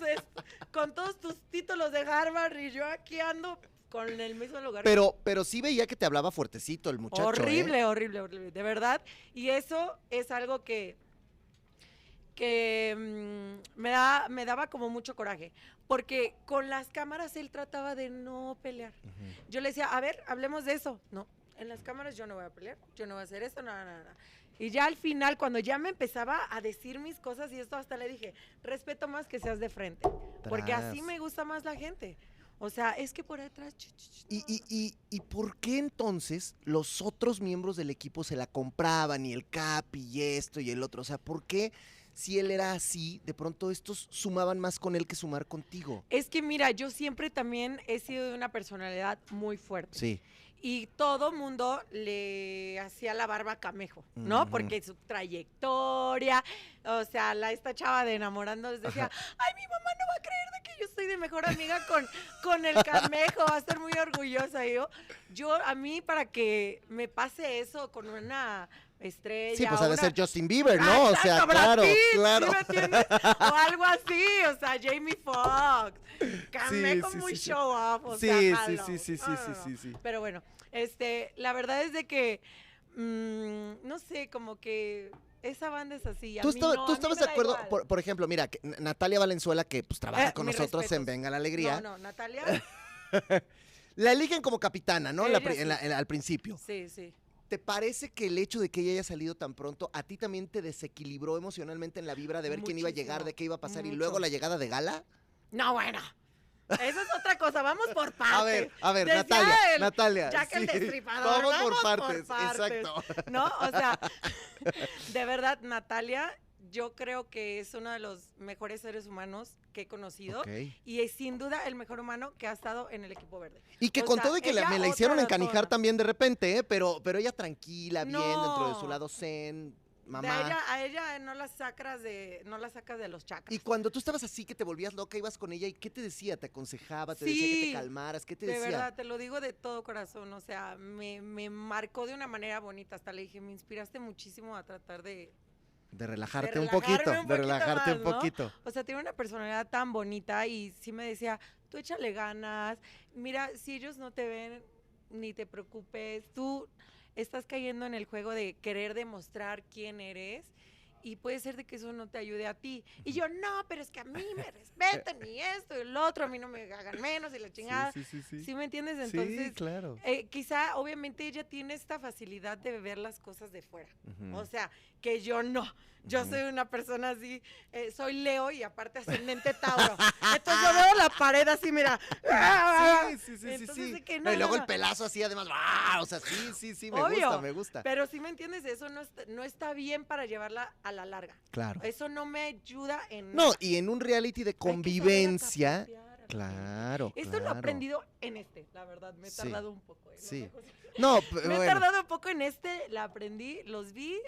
S5: con todos tus títulos de Harvard y yo aquí ando con el mismo lugar.
S1: Pero, pero sí veía que te hablaba fuertecito el muchacho. ¿eh?
S5: horrible, horrible, horrible, de verdad. Y eso es algo que que mm, me, da, me daba como mucho coraje, porque con las cámaras él trataba de no pelear. Yo le decía, a ver, hablemos de eso. No, en las cámaras yo no voy a pelear, yo no voy a hacer esto, nada, nada, nada. Y ya al final, cuando ya me empezaba a decir mis cosas y esto, hasta le dije, respeto más que seas de frente, porque así me gusta más la gente. O sea, es que por ch,
S1: ¿Y, y, y, y por qué entonces los otros miembros del equipo se la compraban y el Capi y esto y el otro? O sea, ¿por qué si él era así, de pronto estos sumaban más con él que sumar contigo?
S5: Es que mira, yo siempre también he sido de una personalidad muy fuerte.
S1: Sí.
S5: Y todo mundo le hacía la barba a Camejo, ¿no? Porque su trayectoria, o sea, la esta chava de enamorando les decía, ay, mi mamá no va a creer de que yo estoy de mejor amiga con, con el Camejo, va a estar muy orgullosa. Y yo, yo, a mí, para que me pase eso con una estrella.
S1: Sí, pues ha de
S5: una-
S1: ser Justin Bieber,
S5: Ah,
S1: ¿no? O sea, claro,
S5: Pitt, ¿sí
S1: claro.
S5: me? O algo así, o sea, Jamie Foxx. Camejo
S1: sí,
S5: muy
S1: sí,
S5: show off, o
S1: Sí,
S5: sea,
S1: sí, sí, sí, sí, sí, sí, sí.
S5: Pero bueno, este, la verdad es de que, mm, no sé, como que esa banda es así. a
S1: ¿Tú,
S5: mí
S1: estaba-
S5: no,
S1: tú
S5: a mí
S1: estabas de acuerdo, por, por ejemplo, mira, que Natalia Valenzuela, que pues trabaja
S5: Eh,
S1: con nosotros en. Venga la Alegría,
S5: No, no, Natalia.
S1: la eligen como capitana, ¿no? La
S5: Ella
S1: pri- en
S5: sí.
S1: la- en la- al principio.
S5: Sí, sí.
S1: ¿Te parece que el hecho de que ella haya salido tan pronto a ti también te desequilibró emocionalmente en la vibra de ver quién iba a llegar, de qué iba a pasar y luego la llegada de Gala?
S5: No, bueno. Eso es otra cosa, vamos por partes.
S1: A ver, a ver,
S5: Decía
S1: Natalia,
S5: el
S1: Natalia.
S5: Jack el
S1: sí.
S5: Destripador,
S1: Vamos,
S5: vamos
S1: por
S5: por
S1: partes, exacto.
S5: ¿No? O sea, de verdad, Natalia, yo creo que es uno de los mejores seres humanos que he conocido. Y es sin duda el mejor humano que ha estado en el equipo verde.
S1: Y que
S5: O
S1: con
S5: sea,
S1: todo y que la- me la hicieron encanijar también de repente, ¿eh? Pero, pero ella tranquila, bien, dentro de su lado zen,
S5: De
S1: mamá.
S5: ella, a ella no la sacas de, no la sacas de los chakras.
S1: Y cuando tú estabas así, que te volvías loca, ibas con ella, ¿y qué te decía? ¿Te aconsejaba? ¿Te decía que te calmaras? ¿Qué te
S5: de
S1: decía?
S5: verdad, te lo digo de todo corazón. O sea, me, me marcó de una manera bonita. Hasta le dije, me inspiraste muchísimo a tratar de,
S1: De relajarte
S5: de
S1: un poquito,
S5: un
S1: de relajarte un
S5: más, ¿no?
S1: poquito.
S5: O sea, tiene una personalidad tan bonita y sí me decía, tú échale ganas, mira, si ellos no te ven, ni te preocupes, tú estás cayendo en el juego de querer demostrar quién eres y puede ser de que eso no te ayude a ti. Y yo, no, pero es que a mí me respetan y esto y el otro, a mí no me hagan menos y la chingada.
S1: Sí, sí, sí.
S5: ¿Sí me entiendes?
S1: Sí,
S5: Entonces,
S1: claro.
S5: eh, quizá, obviamente, ella tiene esta facilidad de ver las cosas de fuera. O sea, que yo no. Yo soy una persona así, eh, soy Leo y aparte ascendente Tauro. Entonces yo veo la pared así, mira.
S1: Sí, sí, sí, sí,
S5: Entonces,
S1: sí.
S5: de que
S1: No, y luego el pelazo así, además, ¡ah! O sea, sí, sí, sí, me
S5: Obvio,
S1: gusta, me gusta.
S5: Pero si me entiendes, eso no está, no está bien para llevarla a la larga.
S1: Claro.
S5: Eso no me ayuda en
S1: No,
S5: nada.
S1: y en un reality de convivencia, claro,
S5: Esto lo he aprendido en este, la verdad. Me he
S1: Sí.
S5: tardado un poco. ¿eh?
S1: Sí. No,
S5: Me he
S1: bueno,
S5: tardado un poco en este, la aprendí, los vi,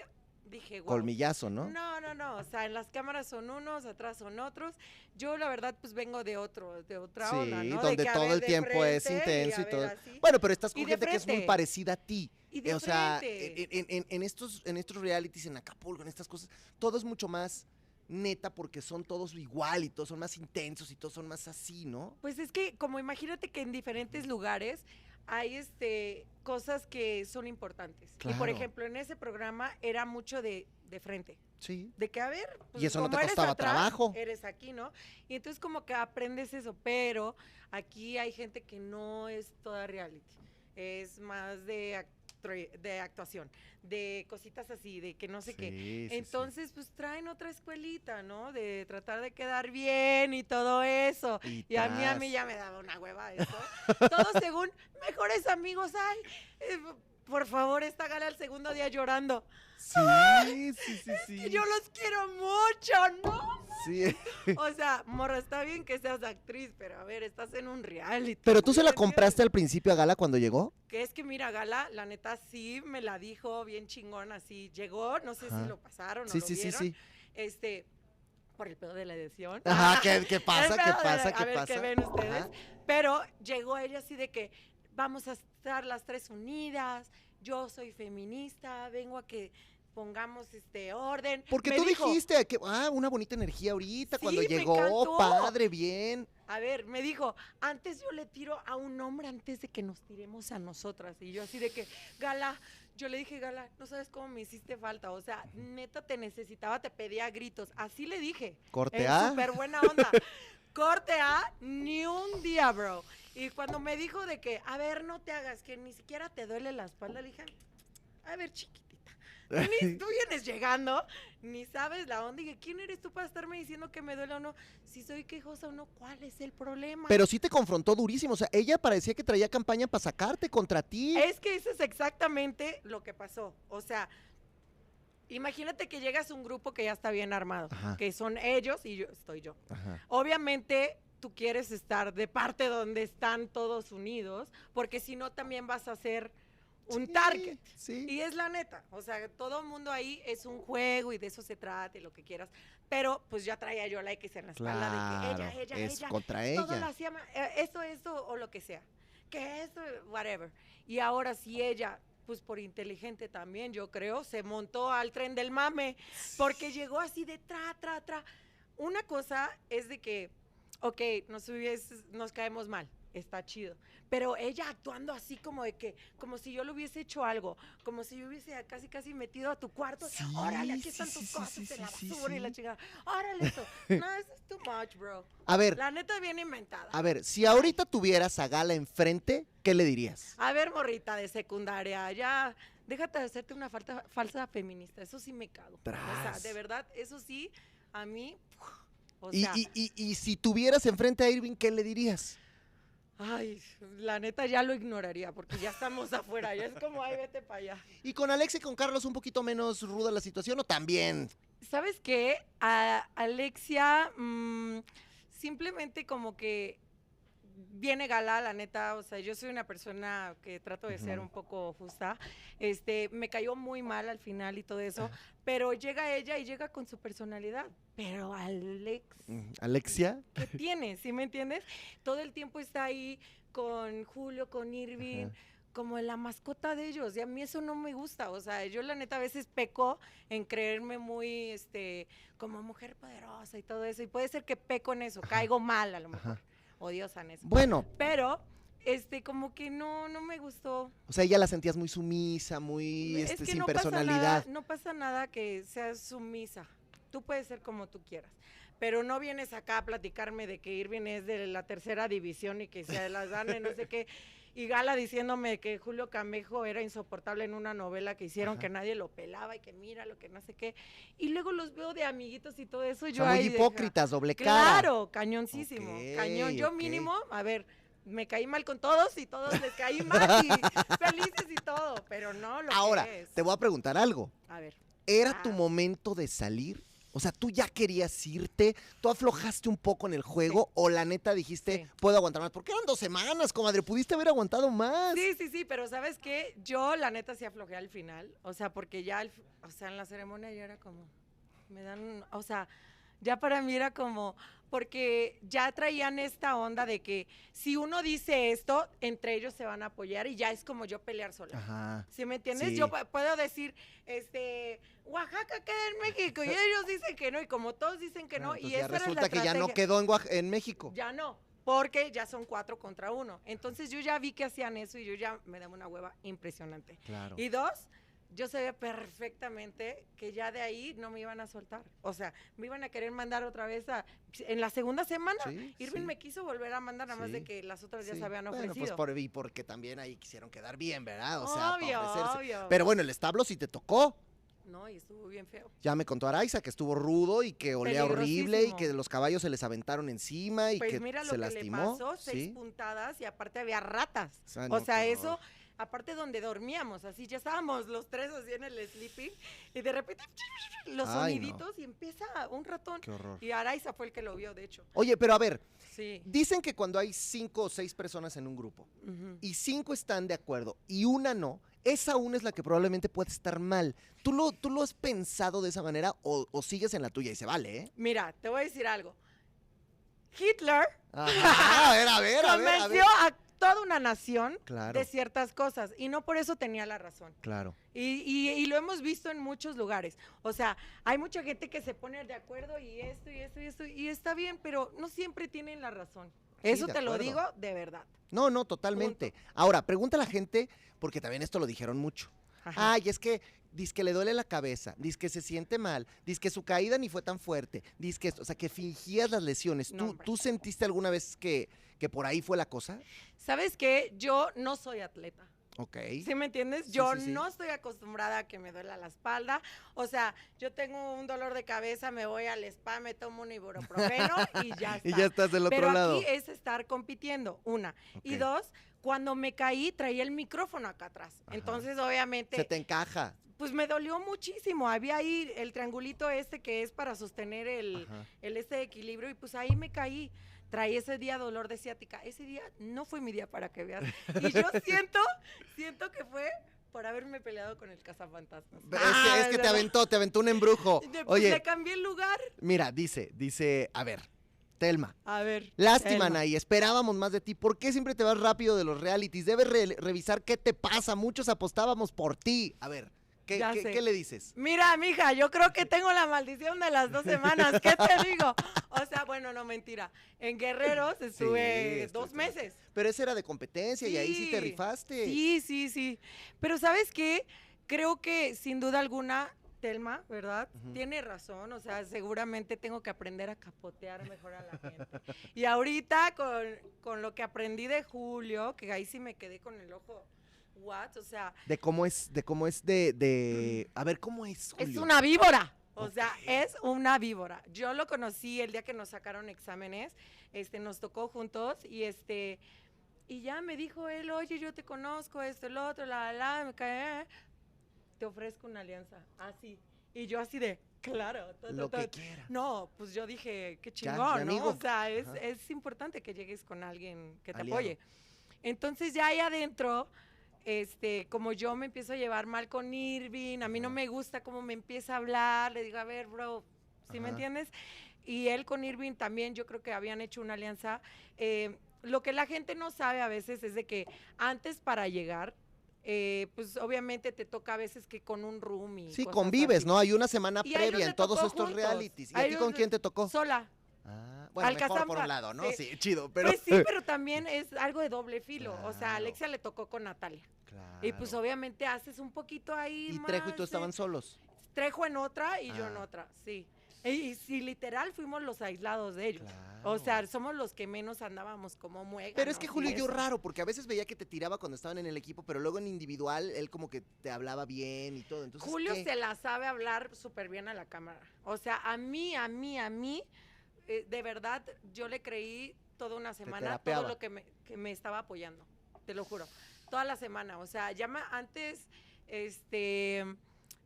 S5: dije, wow.
S1: colmillazo, ¿no?
S5: No, no, no. O sea, en las cámaras son unos, atrás son otros. Yo, la verdad, pues vengo de otro, de otra
S1: Sí,
S5: onda, ¿no?
S1: donde
S5: de
S1: todo el tiempo es intenso y todo.
S5: así.
S1: Bueno, pero estás con gente que es muy parecida a ti.
S5: Y de
S1: Eh, o sea,
S5: frente.
S1: en, en- en estos, en estos realities, en Acapulco, en estas cosas, todo es mucho más neta porque son todos igual y todos son más intensos y todos son más así, ¿no?
S5: Pues es que, como imagínate que en diferentes lugares hay este cosas que son importantes. Y por ejemplo, en ese programa era mucho de, de frente.
S1: Sí.
S5: De que, a ver, pues,
S1: Y eso no te costaba
S5: atrás,
S1: trabajo.
S5: Eres aquí, ¿no? Y entonces como que aprendes eso, pero aquí hay gente que no es toda reality. Es más de, de actuación, de cositas así, de que no sé qué.
S1: Sí, sí, sí.
S5: Entonces, pues traen otra escuelita, ¿no? De tratar de quedar bien y todo eso. Y a mí, a mí ya me daba una hueva eso. Todos según mejores amigos hay. eh, por favor, esta gala el segundo día llorando.
S1: Sí, sí, sí, sí.
S5: Y yo los quiero mucho, ¿no?
S1: Sí.
S5: O sea, morra, está bien que seas actriz, pero a ver, estás en un reality.
S1: Pero tú se la compraste al principio a Gala cuando llegó.
S5: Que es que mira, Gala, la neta sí me la dijo bien chingón, así llegó, no sé
S1: Ajá.
S5: si lo pasaron o
S1: Sí,
S5: lo
S1: sí, sí,
S5: vieron,
S1: sí.
S5: este, por el pedo de la edición.
S1: Ajá, ¿qué, qué pasa? ¿Qué
S5: de la-
S1: pasa?
S5: a
S1: ¿Qué
S5: ver,
S1: pasa?
S5: ¿qué ven ustedes?
S1: Ajá.
S5: Pero llegó ella así de que vamos a estar las tres unidas, yo soy feminista, vengo a que pongamos este orden.
S1: Porque
S5: Me
S1: tú
S5: dijo,
S1: dijiste que, ah, una bonita energía ahorita
S5: Sí,
S1: cuando llegó, padre, bien.
S5: A ver, me dijo, antes yo le tiro a un hombre antes de que nos tiremos a nosotras. Y yo así de que, Gala, yo le dije, Gala, no sabes cómo me hiciste falta. O sea, neta te necesitaba, te pedía gritos. Así le dije.
S1: Corte
S5: En
S1: A.
S5: súper buena onda. Corte A, ni un día, bro. Y cuando me dijo de que, a ver, no te hagas, que ni siquiera te duele la espalda, le dije, a ver, chiquitita. Ni, tú vienes llegando, ni sabes la onda. Y dije, ¿quién eres tú para estarme diciendo que me duele o no? Si soy quejosa o no, ¿cuál es el problema?
S1: Pero sí te confrontó durísimo. O sea, ella parecía que traía campaña para sacarte contra ti.
S5: Es que eso es exactamente lo que pasó. O sea, imagínate que llegas a un grupo que ya está bien armado,
S1: Ajá.
S5: que son ellos y yo estoy yo.
S1: Ajá.
S5: Obviamente tú quieres estar de parte donde están todos unidos, porque si no también vas a ser un
S1: Sí,
S5: target.
S1: Sí.
S5: Y es la neta, o sea, todo el mundo ahí es un juego y de eso se trata y lo que quieras. Pero pues ya traía yo la X en la espalda de que ella, ella,
S1: es
S5: ella,
S1: contra
S5: todo lo
S1: ella.
S5: hacía, eh, esto, esto o lo que sea. Que esto, whatever. Y ahora si ella, pues por inteligente también, yo creo, se montó al tren del mame, porque llegó así de tra, tra, tra. Una cosa es de que, ok, nos, hubies- nos caemos mal, está chido. Pero ella actuando así como de que, como si yo le hubiese hecho algo, como si yo hubiese casi casi metido a tu cuarto,
S1: Sí,
S5: órale, aquí
S1: sí,
S5: están tus
S1: sí,
S5: cosas en la basura y la chingada. Órale esto. No, eso es too much, bro.
S1: A ver,
S5: La neta bien inventada.
S1: a ver, si ahorita tuvieras a Gala enfrente, ¿qué le dirías?
S5: A ver, morrita de secundaria, ya déjate de hacerte una falta, falsa feminista. Eso sí me cago. O sea,
S1: Tras.
S5: de verdad, eso sí, a mí. O
S1: Y,
S5: sea,
S1: y- y- y si tuvieras enfrente a Irving, ¿qué le dirías?
S5: Ay, la neta ya lo ignoraría porque ya estamos afuera. Ya es como, ay, vete para allá.
S1: ¿Y con Alex y con Carlos un poquito menos ruda la situación o también?
S5: ¿Sabes qué? A Alexia, mm, simplemente como que viene gala, la neta, o sea, yo soy una persona que trato de ser un poco justa, este, me cayó muy mal al final y todo eso, pero llega ella y llega con su personalidad, pero Alex,
S1: ¿Alexia?
S5: ¿qué tiene? ¿Sí me entiendes? Todo el tiempo está ahí con Julio, con Irving,
S1: Ajá.
S5: como la mascota de ellos. Y a mí eso no me gusta. O sea, yo la neta a veces peco en creerme muy, este, como mujer poderosa y todo eso. Y puede ser que peco en eso, caigo mal a lo mejor,
S1: Ajá.
S5: Odiosa en eso.
S1: Bueno,
S5: Pero, este, como que no, no me gustó.
S1: o sea, ya la sentías muy sumisa, muy
S5: es
S1: este,
S5: que
S1: sin
S5: no
S1: personalidad.
S5: Pasa nada, no pasa nada que seas sumisa. Tú puedes ser como tú quieras. Pero no vienes acá a platicarme de que Irving es de la tercera división y que se las dan en no sé qué. Y Gala diciéndome que Julio Camejo era insoportable en una novela que hicieron
S1: Ajá.
S5: que nadie lo pelaba y que mira lo que no sé qué. Y luego los veo de amiguitos y todo eso. Yo
S1: muy
S5: ahí
S1: hipócritas, doble cara.
S5: Claro, cañoncísimo. Cañón. Yo mínimo, a ver, me caí mal con todos y todos les caí mal y felices y todo, pero no lo
S1: Ahora,
S5: que es.
S1: te voy a preguntar algo.
S5: A ver.
S1: ¿Era tu
S5: Ah.
S1: momento de salir? O sea, ¿tú ya querías irte? ¿Tú aflojaste un poco en el juego? ¿O la neta dijiste,
S5: Sí.
S1: puedo aguantar más? Porque eran dos semanas, comadre. Pudiste haber aguantado más.
S5: Sí, sí, sí, pero ¿sabes qué? Yo la neta sí aflojé al final, o sea, porque ya, o sea, en la ceremonia ya era como, me dan, o sea, ya para mí era como, porque ya traían esta onda de que si uno dice esto, entre ellos se van a apoyar y ya es como yo pelear sola.
S1: Ajá.
S5: ¿Sí me entiendes?
S1: Sí.
S5: Yo pu- puedo decir, este, Oaxaca queda en México y ellos dicen que no y como todos dicen que no
S1: Bueno,
S5: y
S1: entonces ya
S5: esa era la
S1: resulta que ya no quedó en, en México.
S5: Ya no, porque ya son cuatro contra uno. Entonces yo ya vi que hacían eso y yo ya me daba una hueva impresionante.
S1: Claro.
S5: Y dos, yo sabía perfectamente que ya de ahí no me iban a soltar. O sea, me iban a querer mandar otra vez a... En la segunda semana,
S1: Sí,
S5: Irving
S1: sí.
S5: me quiso volver a mandar, nada más de que las otras ya se habían
S1: Bueno,
S5: ofrecido.
S1: pues por, y porque también ahí quisieron quedar bien, ¿verdad? O sea,
S5: obvio, obvio.
S1: Pero bueno, el establo sí te tocó.
S5: No, y estuvo bien feo.
S1: Ya me contó Araiza que estuvo rudo y que olía horrible y que los caballos se les aventaron encima y
S5: Pues
S1: que
S5: mira lo
S1: se
S5: que
S1: lastimó.
S5: le pasó, seis puntadas y aparte había ratas.
S1: O sea,
S5: o eso
S1: horror.
S5: Aparte donde dormíamos, así ya estábamos los tres así en el sleeping y de repente los
S1: Ay, no.
S5: soniditos y empieza un ratón.
S1: Qué horror.
S5: Y Araiza fue el que lo vio, de hecho.
S1: Oye, pero a ver,
S5: Sí.
S1: dicen que cuando hay cinco o seis personas en un grupo
S5: Ujú.
S1: y cinco están de acuerdo y una no, esa una es la que probablemente puede estar mal. ¿Tú lo, tú lo has pensado de esa manera o, o sigues en la tuya y se vale, eh?
S5: Mira, te voy a decir algo. Hitler
S1: Ajá, a ver, a ver, a ver, a ver.
S5: convenció a toda una nación
S1: Claro,
S5: de ciertas cosas y no por eso tenía la razón.
S1: claro.
S5: Y, y- y lo hemos visto en muchos lugares. O sea, hay mucha gente que se pone de acuerdo y esto y esto y esto y está bien, pero no siempre tienen la razón.
S1: Sí,
S5: Eso te lo digo de verdad.
S1: No, no, totalmente. Ahora, pregunta a la gente, porque también esto lo dijeron mucho.
S5: Ajá.
S1: Ay, es que dice que le duele la cabeza, dice que se siente mal, dice que su caída ni fue tan fuerte, dice que o sea, que fingías las lesiones.
S5: No,
S1: ¿Tú. ¿Tú sentiste alguna vez que, que por ahí fue la cosa?
S5: ¿Sabes qué? Yo no soy atleta.
S1: Ok.
S5: ¿Sí me entiendes? Yo
S1: sí, sí.
S5: no estoy acostumbrada a que me duela la espalda. O sea, yo tengo un dolor de cabeza, me voy al spa, me tomo un ibuprofeno y ya está.
S1: Y ya estás del otro
S5: Pero
S1: lado.
S5: aquí es estar compitiendo, una. Y dos, cuando me caí, traía el micrófono acá atrás.
S1: Ajá.
S5: Entonces, obviamente,
S1: Se te encaja.
S5: pues me dolió muchísimo. Había ahí el triangulito este que es para sostener el este equilibrio y pues ahí me caí. Traí ese día dolor de ciática. Ese día no fue mi día para que veas. Y yo siento, siento que fue por haberme peleado con el cazafantasmas.
S1: Es que, es que te aventó, te aventó un embrujo.
S5: Pues
S1: Oye,
S5: le cambié el lugar.
S1: mira, dice, dice, a ver, Telma.
S5: A ver.
S1: Lástima. Anaí, esperábamos más de ti. ¿Por qué siempre te vas rápido de los realities? Debes re- revisar qué te pasa. Muchos apostábamos por ti. A ver, ¿qué, le dices?
S5: Mira, mija, yo creo que tengo la maldición de las dos semanas. ¿Qué te digo? O sea, bueno, no mentira. En Guerreros estuve
S1: esto-
S5: dos meses.
S1: Pero ese era de competencia y ahí sí te
S5: Sí,
S1: rifaste.
S5: Sí, sí, sí. Pero ¿sabes qué? Creo que sin duda alguna, Telma, ¿verdad?
S1: Ujú.
S5: Tiene razón. O sea, seguramente tengo que aprender a capotear mejor a la gente. Y ahorita con, con lo que aprendí de Julio, que ahí sí me quedé con el ojo. What? O sea,
S1: De cómo es, de cómo es de, de... A ver, ¿cómo es,
S5: Es
S1: Julio?
S5: una víbora. O sea, es una víbora. Yo lo conocí el día que nos sacaron exámenes. Este, nos tocó juntos y este. Y ya me dijo él, oye, yo te conozco, esto, el otro, la, la, me cae. Te ofrezco una alianza. Así. Y yo así de, claro. ta, ta,
S1: Lo
S5: ta.
S1: que quiera.
S5: No, pues yo dije, qué
S1: Ya,
S5: chingón,
S1: de
S5: ¿no? O sea, es, es importante que llegues con alguien que te
S1: Aliado.
S5: apoye. Entonces ya ahí adentro, este, como yo me empiezo a llevar mal con Irving, a mí no me gusta cómo me empieza a hablar, le digo, a ver, bro, ¿sí me entiendes? Y él con Irving también, yo creo que habían hecho una alianza. Eh, lo que la gente no sabe a veces es de que antes para llegar, eh, pues obviamente te toca a veces que con un room y
S1: Sí, convives,
S5: así.
S1: ¿no? Hay una semana
S5: Y
S1: previa en todos estos
S5: juntos.
S1: realities. ¿Y
S5: A
S1: ti con quién te tocó?
S5: Sola.
S1: Ah, bueno, mejor por un lado, ¿no?
S5: sí.
S1: Sí, chido, pero...
S5: Pues sí, pero también es algo de doble filo. O sea,
S1: Claro.
S5: Alexia le tocó con Natalia. Y pues
S1: Claro.
S5: obviamente haces un poquito ahí
S1: Y Trejo y tú estaban solos.
S5: Trejo en otra y yo en
S1: Ah.
S5: otra, sí. Y, y sí, literal fuimos los aislados de ellos. O
S1: Claro.
S5: sea, somos los que menos andábamos como muegas.
S1: Pero es que Julio yo raro, porque a veces veía que te tiraba cuando estaban en el equipo, pero luego en individual él como que te hablaba bien y todo. Entonces,
S5: Julio
S1: ¿qué?
S5: se la sabe hablar súper bien a la cámara. O sea, a mí, a mí, a mí, eh, de verdad, yo le creí toda una semana todo lo que me, que me estaba apoyando. Te lo juro. Toda la semana. O sea, llama antes, este,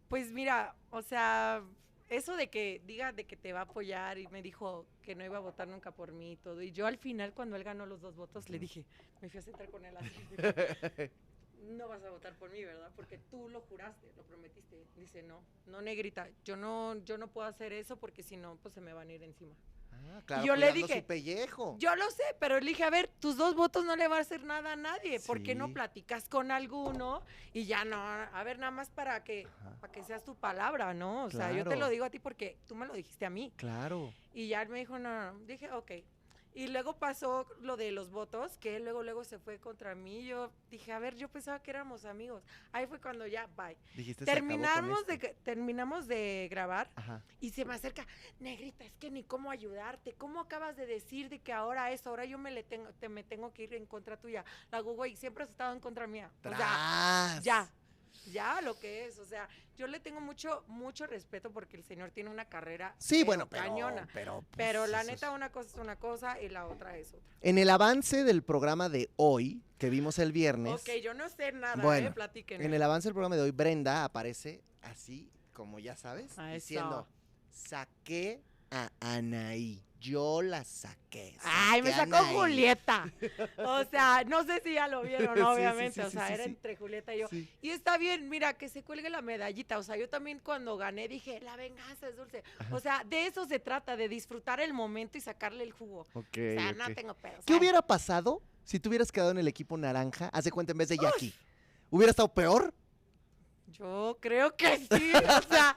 S5: pues mira, o sea, eso de que diga de que te va a apoyar y me dijo que no iba a votar nunca por mí y todo. Y yo al final, cuando él ganó los dos votos, le dije, me fui a sentar con él así. no vas a votar por mí, ¿verdad? Porque tú lo juraste, lo prometiste. Dice, no, no negrita, yo no, yo no puedo hacer eso porque si no, pues se me van a ir encima.
S1: Ah, claro,
S5: yo le dije,
S1: su pellejo.
S5: Yo lo sé, pero le dije, a ver, tus dos votos no le va a hacer nada a nadie. ¿Por qué no
S1: Sí.
S5: platicas con alguno? Y ya no, a ver, nada más para que,
S1: Ajá.
S5: para que seas tu palabra, ¿no? O sea, yo te lo digo a ti porque tú me lo dijiste a mí.
S1: Claro.
S5: Y ya él me dijo, no, no, no. Dije, ok. Y luego pasó lo de los votos, que él luego, luego se fue contra mí. Yo dije, a ver, yo pensaba que éramos amigos. Ahí fue cuando ya, bye.
S1: Dijiste, "Se acabó con
S5: Terminamos de,
S1: este".
S5: terminamos de grabar
S1: Ajá.
S5: y se me acerca, negrita, es que ni cómo ayudarte. ¿Cómo acabas de decir de que ahora eso, ahora yo me, le tengo, te, me tengo que ir en contra tuya? La Google siempre has estado en contra mía. O sea,
S1: Tras.
S5: ya. Ya lo que es. O sea, yo le tengo mucho, mucho respeto porque el señor tiene una carrera
S1: Sí,
S5: pero
S1: bueno, pero.
S5: cañona.
S1: Pero, pues,
S5: Pero la
S1: es-
S5: neta, una cosa es una cosa y la otra es otra.
S1: En el avance del programa de hoy, que vimos el viernes.
S5: Ok, yo no sé nada,
S1: Bueno,
S5: ¿eh? Platíquenme.
S1: En el avance del programa de hoy, Brenda aparece así, como ya sabes, diciendo: Saqué a Anaí. Yo la saqué.
S5: Ay, me sacó
S1: a Anaí".
S5: Julieta. O sea, no sé si ya lo vieron,
S1: Sí, sí,
S5: obviamente.
S1: sí,
S5: o sea, era entre Julieta y yo. Y está bien, mira, que se cuelgue la medallita. O sea, yo también cuando gané dije, la venganza es dulce. O sea, de eso se trata, de disfrutar el momento y sacarle el jugo.
S1: Ok,
S5: o sea, no tengo pedos.
S1: ¿Qué hubiera pasado si tú hubieras quedado en el equipo naranja? Haz de cuenta en vez de Jackie. ¿Hubiera estado peor?
S5: Yo creo que sí. O sea,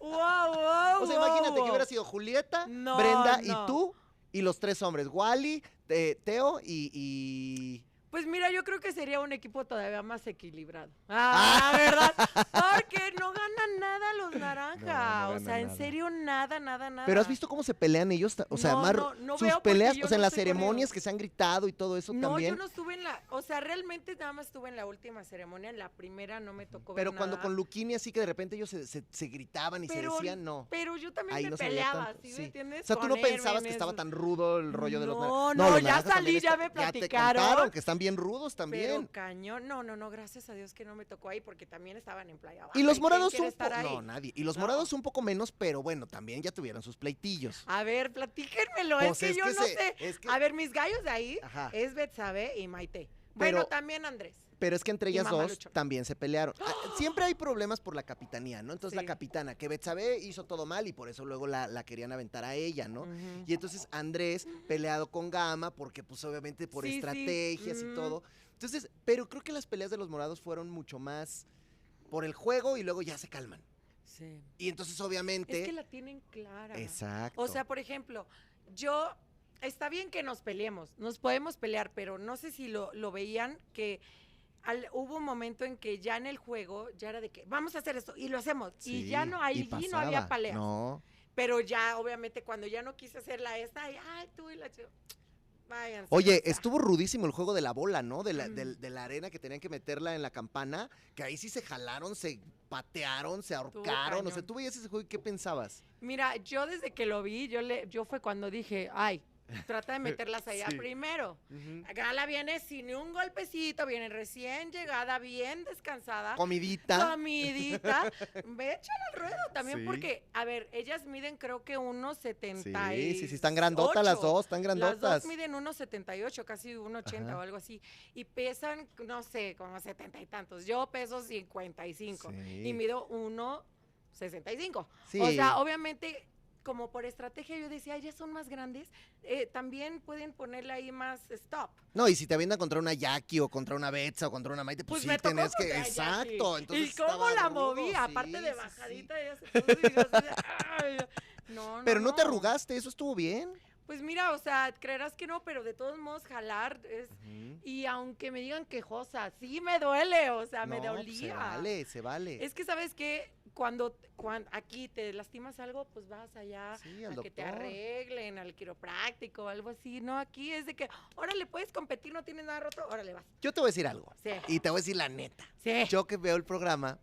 S5: wow, wow.
S1: O sea, imagínate
S5: wow.
S1: que hubiera sido Julieta,
S5: No,
S1: Brenda
S5: no.
S1: y tú y los tres hombres, Wally, eh, Teo y, y-
S5: Pues mira, yo creo que sería un equipo todavía más equilibrado. Ah, ¿verdad? Porque no ganan nada los naranja.
S1: No, no
S5: o sea, en
S1: nada.
S5: serio, nada, nada, nada.
S1: Pero has visto cómo se pelean ellos, o sea,
S5: No,
S1: más
S5: no, no
S1: sus peleas, o sea, en
S5: no
S1: las ceremonias que se han gritado y todo eso
S5: No,
S1: también.
S5: yo no estuve en la, o sea, realmente nada más estuve en la última ceremonia, en la primera no me tocó
S1: Pero
S5: ver
S1: cuando
S5: nada.
S1: con Luquini así que de repente ellos se, se- se gritaban y
S5: Pero-
S1: se decían, no.
S5: Pero yo también
S1: Ahí
S5: me
S1: no
S5: peleaba, ¿sí,
S1: sí.
S5: me entiendes?
S1: O sea, tú no pensabas que estaba tan rudo el rollo de los
S5: No,
S1: naranjas.
S5: no, ya salí, ya me platicaron.
S1: que están bien rudos
S5: Pero
S1: también.
S5: cañón, no, no, no, gracias a Dios que no me tocó ahí porque también estaban en Playa Baja.
S1: Y los morados un poco. No, nadie. Y los
S5: No.
S1: morados un poco menos, pero bueno, también ya tuvieron sus pleitillos.
S5: A ver, platíquenmelo,
S1: Pues
S5: es que yo no
S1: se-
S5: sé.
S1: es que-
S5: A ver, mis gallos de ahí
S1: Ajá.
S5: es Betsabe y Maite. Bueno,
S1: Pero-
S5: también Andrés.
S1: Pero es que entre ellas dos también se pelearon. Ah, Siempre hay problemas por la capitanía, ¿no? Entonces
S5: Sí.
S1: la capitana, que Betsabe hizo todo mal y por eso luego la, la querían aventar a ella, ¿no? Y entonces Andrés peleado con Gama, porque pues obviamente por
S5: Sí, sí,
S1: estrategias y
S5: mm.
S1: todo. Entonces, pero creo que las peleas de los morados fueron mucho más por el juego y luego ya se calman.
S5: Sí.
S1: Y entonces obviamente...
S5: Es que la tienen clara.
S1: Exacto.
S5: O sea, por ejemplo, yo, está bien que nos peleemos, nos podemos pelear, pero no sé si lo, lo veían que al- hubo un momento en que ya en el juego ya era de que vamos a hacer esto y lo hacemos. y ya no, ahí
S1: y
S5: no había peleas.
S1: No.
S5: Pero ya, obviamente, cuando ya no quise hacer la esta, ay, ay, tú y la váyanse.
S1: Oye, estuvo rudísimo el juego de la bola, ¿no? De la,
S5: Mm.
S1: del- de la arena que tenían que meterla en la campana, que ahí sí se jalaron, se patearon, se ahorcaron. O sea, tú veías ese juego y ¿qué pensabas?
S5: Mira, yo desde que lo vi, yo le, yo fue cuando dije, ay, trata de meterlas allá
S1: Sí.
S5: primero. Gala viene sin un golpecito, viene recién llegada, bien descansada.
S1: Comidita.
S5: Comidita. Ve, échala al ruedo también
S1: Sí.
S5: porque, a ver, ellas miden creo que unos 70
S1: Sí, sí, sí, están grandotas las dos, están
S5: Las
S1: grandotas.
S5: dos miden unos 78, casi 1,80
S1: Ajá.
S5: o algo así. Y pesan, no sé, como 70 y tantos. Yo peso 55
S1: Sí.
S5: y mido 1,65.
S1: Sí.
S5: O sea, obviamente, como por estrategia yo decía, ya son más grandes, eh, también pueden ponerle ahí más stop.
S1: No, y si te avientan contra una Jackie o contra una Betsa o contra una Maite, pues,
S5: Pues
S1: sí
S5: me tocó
S1: tenés que. Exacto. Entonces
S5: ¿Y cómo la
S1: rudo,
S5: movía?
S1: sí,
S5: Aparte de
S1: sí, sí.
S5: bajadita, ella se puso y yo así. No, no,
S1: Pero no te arrugaste, eso estuvo bien.
S5: Pues mira, o sea, creerás que no, pero de todos modos jalar es... Y aunque me digan quejosa, sí me duele, o sea, me
S1: No, pues,
S5: dolía.
S1: Se vale, se vale.
S5: Es que sabes que cuando, cuando aquí te lastimas algo, pues vas allá
S1: Sí,
S5: a que te arreglen, al quiropráctico algo así. No, aquí es de que, órale, puedes competir, no tienes nada roto, órale, vas.
S1: Yo te voy a decir algo.
S5: Sí.
S1: Y te voy a decir la neta.
S5: Sí.
S1: Yo que veo el programa,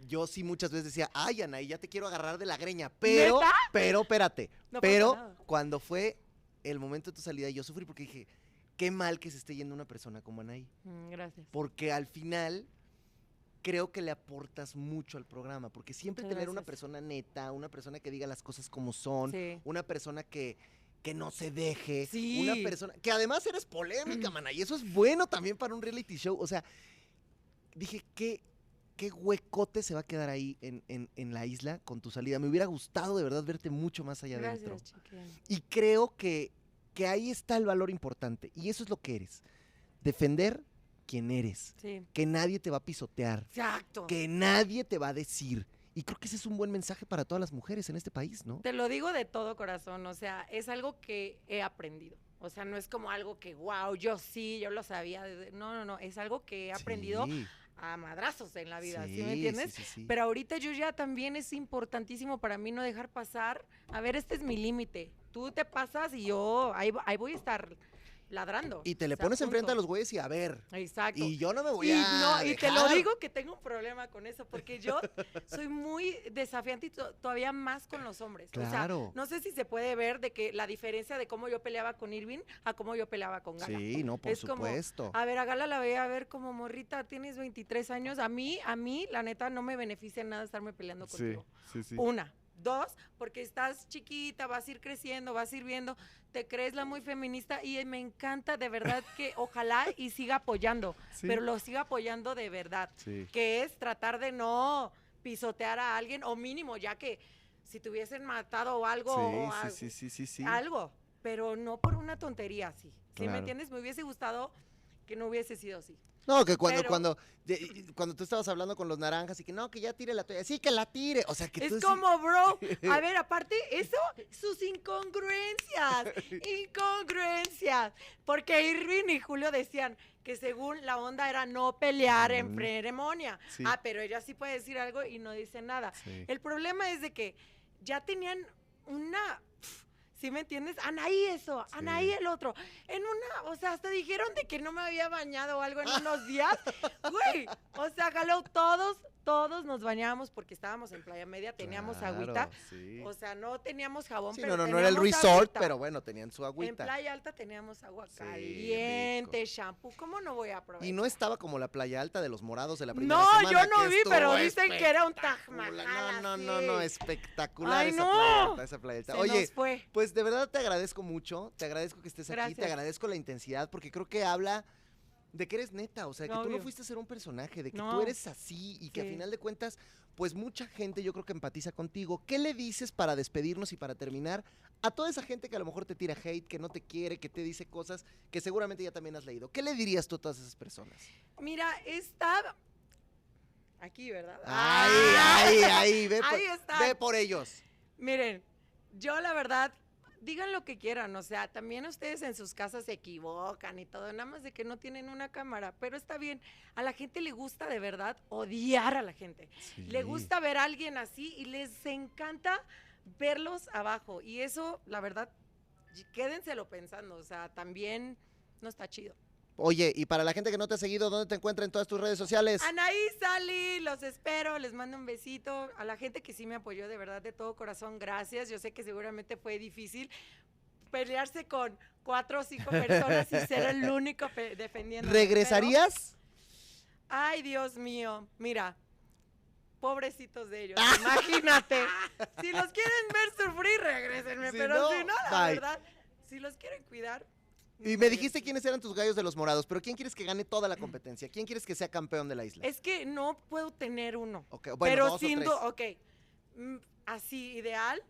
S1: yo sí muchas veces decía, ay, Anaí, ya te quiero agarrar de la greña. Pero,
S5: ¿Neta?
S1: pero, espérate.
S5: No
S1: pero cuando fue el momento de tu salida, yo sufrí porque dije, qué mal que se esté yendo una persona como Anaí.
S5: Mm, gracias.
S1: Porque al final creo que le aportas mucho al programa. Porque siempre
S5: Muchas
S1: tener una persona neta, una persona que diga las cosas como son,
S5: Sí.
S1: una persona que, que no se deje,
S5: Sí.
S1: una persona que además eres polémica, mana, y eso es bueno también para un reality show. O sea, dije, ¿qué, qué huecote se va a quedar ahí en, en- en la isla con tu salida? Me hubiera gustado de verdad verte mucho más allá adentro.
S5: Gracias, chiquilla.
S1: Y creo que, que ahí está el valor importante, y eso es lo que eres. Defender quién eres,
S5: Sí.
S1: que nadie te va a pisotear,
S5: Exacto.
S1: que nadie te va a decir. Y creo que ese es un buen mensaje para todas las mujeres en este país, ¿no?
S5: Te lo digo de todo corazón, o sea, es algo que he aprendido. O sea, no es como algo que, wow, yo sí, yo lo sabía. No, no, no, es algo que he aprendido
S1: Sí,
S5: a madrazos en la vida, ¿sí,
S1: sí,
S5: me entiendes?
S1: sí, sí, sí.
S5: Pero ahorita yo ya también es importantísimo para mí no dejar pasar, a ver, este es mi límite. Tú te pasas y yo ahí, ahí voy a estar. Ladrando.
S1: Y te le
S5: O sea,
S1: pones enfrente a los güeyes y a ver.
S5: Exacto.
S1: Y yo no me voy
S5: Y,
S1: a.
S5: no, y te lo digo que tengo un problema con eso, porque yo soy muy desafiante y to- todavía más con los hombres. O sea,
S1: Claro.
S5: no sé si se puede ver de que la diferencia de cómo yo peleaba con Irving a cómo yo peleaba con Gala.
S1: Sí, no, por
S5: Es como,
S1: supuesto.
S5: A ver, a Gala la veía a ver como morrita, tienes 23 años. A mí, a mí, la neta, no me beneficia en nada estarme peleando contigo.
S1: sí, sí.
S5: Una. Dos, porque estás chiquita, vas a ir creciendo, vas a ir viendo, te crees la muy feminista y me encanta de verdad que ojalá y siga apoyando,
S1: Sí.
S5: pero lo siga apoyando de verdad,
S1: Sí.
S5: que es tratar de no pisotear a alguien o mínimo, ya que si te hubiesen matado o algo, o algo, algo, pero no por una tontería así. ¿Sí
S1: Claro.
S5: me entiendes? Me hubiese gustado que no hubiese sido así.
S1: No, que cuando,
S5: Pero-
S1: cuando, de- cuando tú estabas hablando con los naranjas y que no, que ya tire la toalla. Sí, que la tire. O sea, que tú
S5: Es
S1: sí-
S5: como, bro, a ver, aparte, eso, sus incongruencias, incongruencias. Porque Irving y Julio decían que según la onda era no pelear en ceremonia.
S1: Sí.
S5: Ah, pero ella sí puede decir algo y no dice nada.
S1: Sí.
S5: El problema es de que ya tenían una... ¿Sí me entiendes? Anaí eso, Anaí el otro. En una, o sea, hasta dijeron de que no me había bañado o algo en unos días. Güey, o sea, jaló todos, todos nos bañábamos porque estábamos en Playa Media, teníamos
S1: Claro,
S5: agüita.
S1: Sí,
S5: O sea, no teníamos jabón,
S1: Sí,
S5: pero
S1: no, no, no era el resort,
S5: agüita.
S1: pero bueno, tenían su
S5: En
S1: agüita.
S5: Playa Alta teníamos agua
S1: Sí,
S5: caliente, shampoo. ¿Cómo no voy a probar?
S1: Y no estaba como la playa alta de los morados de la primera
S5: No,
S1: semana.
S5: yo no vi, pero dicen que era un Taj. Mahal,
S1: No, no, no, no, espectacular
S5: Ay,
S1: esa
S5: no.
S1: playa alta, esa playa alta.
S5: Se
S1: Oye. Pues de verdad te agradezco mucho, te agradezco que estés aquí, te agradezco la intensidad, porque creo que habla de que eres neta, o sea, que tú no fuiste a ser un personaje, de que tú eres así y que a final de cuentas, pues mucha gente yo creo que empatiza contigo. ¿Qué le dices para despedirnos y para terminar a toda esa gente que a lo mejor te tira hate, que no te quiere, que te dice cosas que seguramente ya también has leído? ¿Qué le dirías tú a todas esas personas?
S5: Mira, está aquí, ¿verdad?
S1: Ay,
S5: Ah,
S1: ay, ay, ve,
S5: Ahí
S1: por, ve por ellos.
S5: Miren, yo la verdad, digan lo que quieran, o sea, también ustedes en sus casas se equivocan y todo, nada más de que no tienen una cámara, pero está bien, a la gente le gusta de verdad odiar a la gente, le gusta ver a alguien así y les encanta verlos abajo y eso, la verdad, quédenselo pensando, o sea, también no está chido.
S1: Oye, y para la gente que no te ha seguido, ¿dónde te encuentra en todas tus redes sociales?
S5: Anaí, Sally, los espero, les mando un besito. A la gente que sí me apoyó de verdad de todo corazón, gracias. Yo sé que seguramente fue difícil pelearse con cuatro o cinco personas y ser el único defendiendo.
S1: ¿Regresarías?
S5: Ay, Dios mío, mira. Pobrecitos de ellos, imagínate. Si los quieren ver sufrir, regrésenme.
S1: Si
S5: pero
S1: no,
S5: si no, la
S1: bye.
S5: verdad, si los quieren cuidar.
S1: Y me dijiste quiénes eran tus gallos de los morados, pero ¿quién quieres que gane toda la competencia? ¿Quién quieres que sea campeón de la isla?
S5: Es que no puedo tener uno.
S1: Ok, bueno,
S5: pero
S1: dos
S5: sin duda, ok. mm, Así, ideal,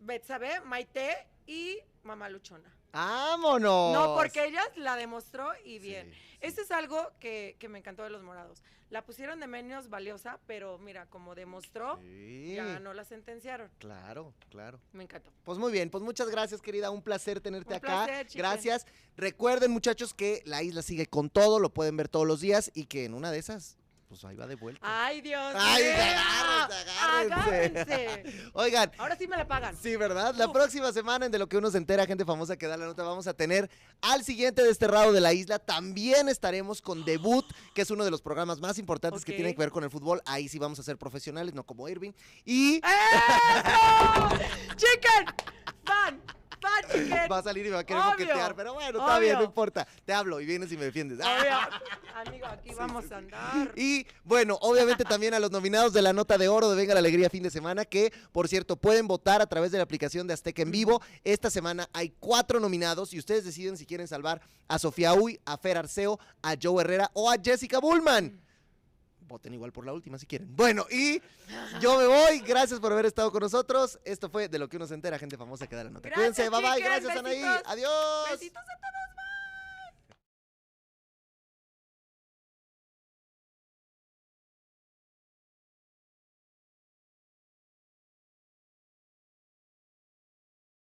S5: Betsabe, Maite y Mamá Luchona.
S1: ¡Vámonos!
S5: No, porque ella la demostró y bien.
S1: Sí,
S5: Eso es algo que, que me encantó de los morados. La pusieron de menos valiosa, pero mira, como demostró,
S1: Sí,
S5: ya no la sentenciaron.
S1: claro, claro.
S5: Me encantó.
S1: Pues muy bien, pues muchas gracias, querida. Un placer tenerte
S5: Un
S1: acá.
S5: placer,
S1: gracias. Recuerden, muchachos, que la isla sigue con todo, lo pueden ver todos los días y que en una de esas, pues ahí va de vuelta.
S5: ¡Ay, Dios
S1: Ay, agárrense, agárrense. Oigan,
S5: Ahora sí me la pagan.
S1: Sí, ¿verdad? La
S5: Uf.
S1: próxima semana en De lo que uno se entera, gente famosa que da la nota, vamos a tener al siguiente desterrado de la isla. También estaremos con Debut, que es uno de los programas más importantes que tienen que ver con el fútbol. Ahí sí vamos a ser profesionales, no como Irving. Y
S5: ¡Eso! ¡Chicken! ¡Fan!
S1: Va a salir y me va a querer
S5: Obvio,
S1: boquetear, pero bueno, está bien, no importa. Te hablo y vienes y me defiendes. Ah.
S5: Obvio. Amigo, aquí vamos a andar.
S1: Y bueno, obviamente también a los nominados de la nota de oro de Venga la Alegría fin de semana, que por cierto pueden votar a través de la aplicación de Azteca en vivo. Esta semana hay cuatro nominados y ustedes deciden si quieren salvar a Sofía Uy, a Fer Arceo, a Joe Herrera o a Jessica Bullman. Voten igual por la última si quieren. Bueno, y yo me voy. Gracias por haber estado con nosotros. Esto fue de lo que uno se entera, gente famosa que da la nota.
S5: Gracias,
S1: Cuídense, bye bye. Gracias, Anaí. Adiós.
S5: Besitos a todos. bye.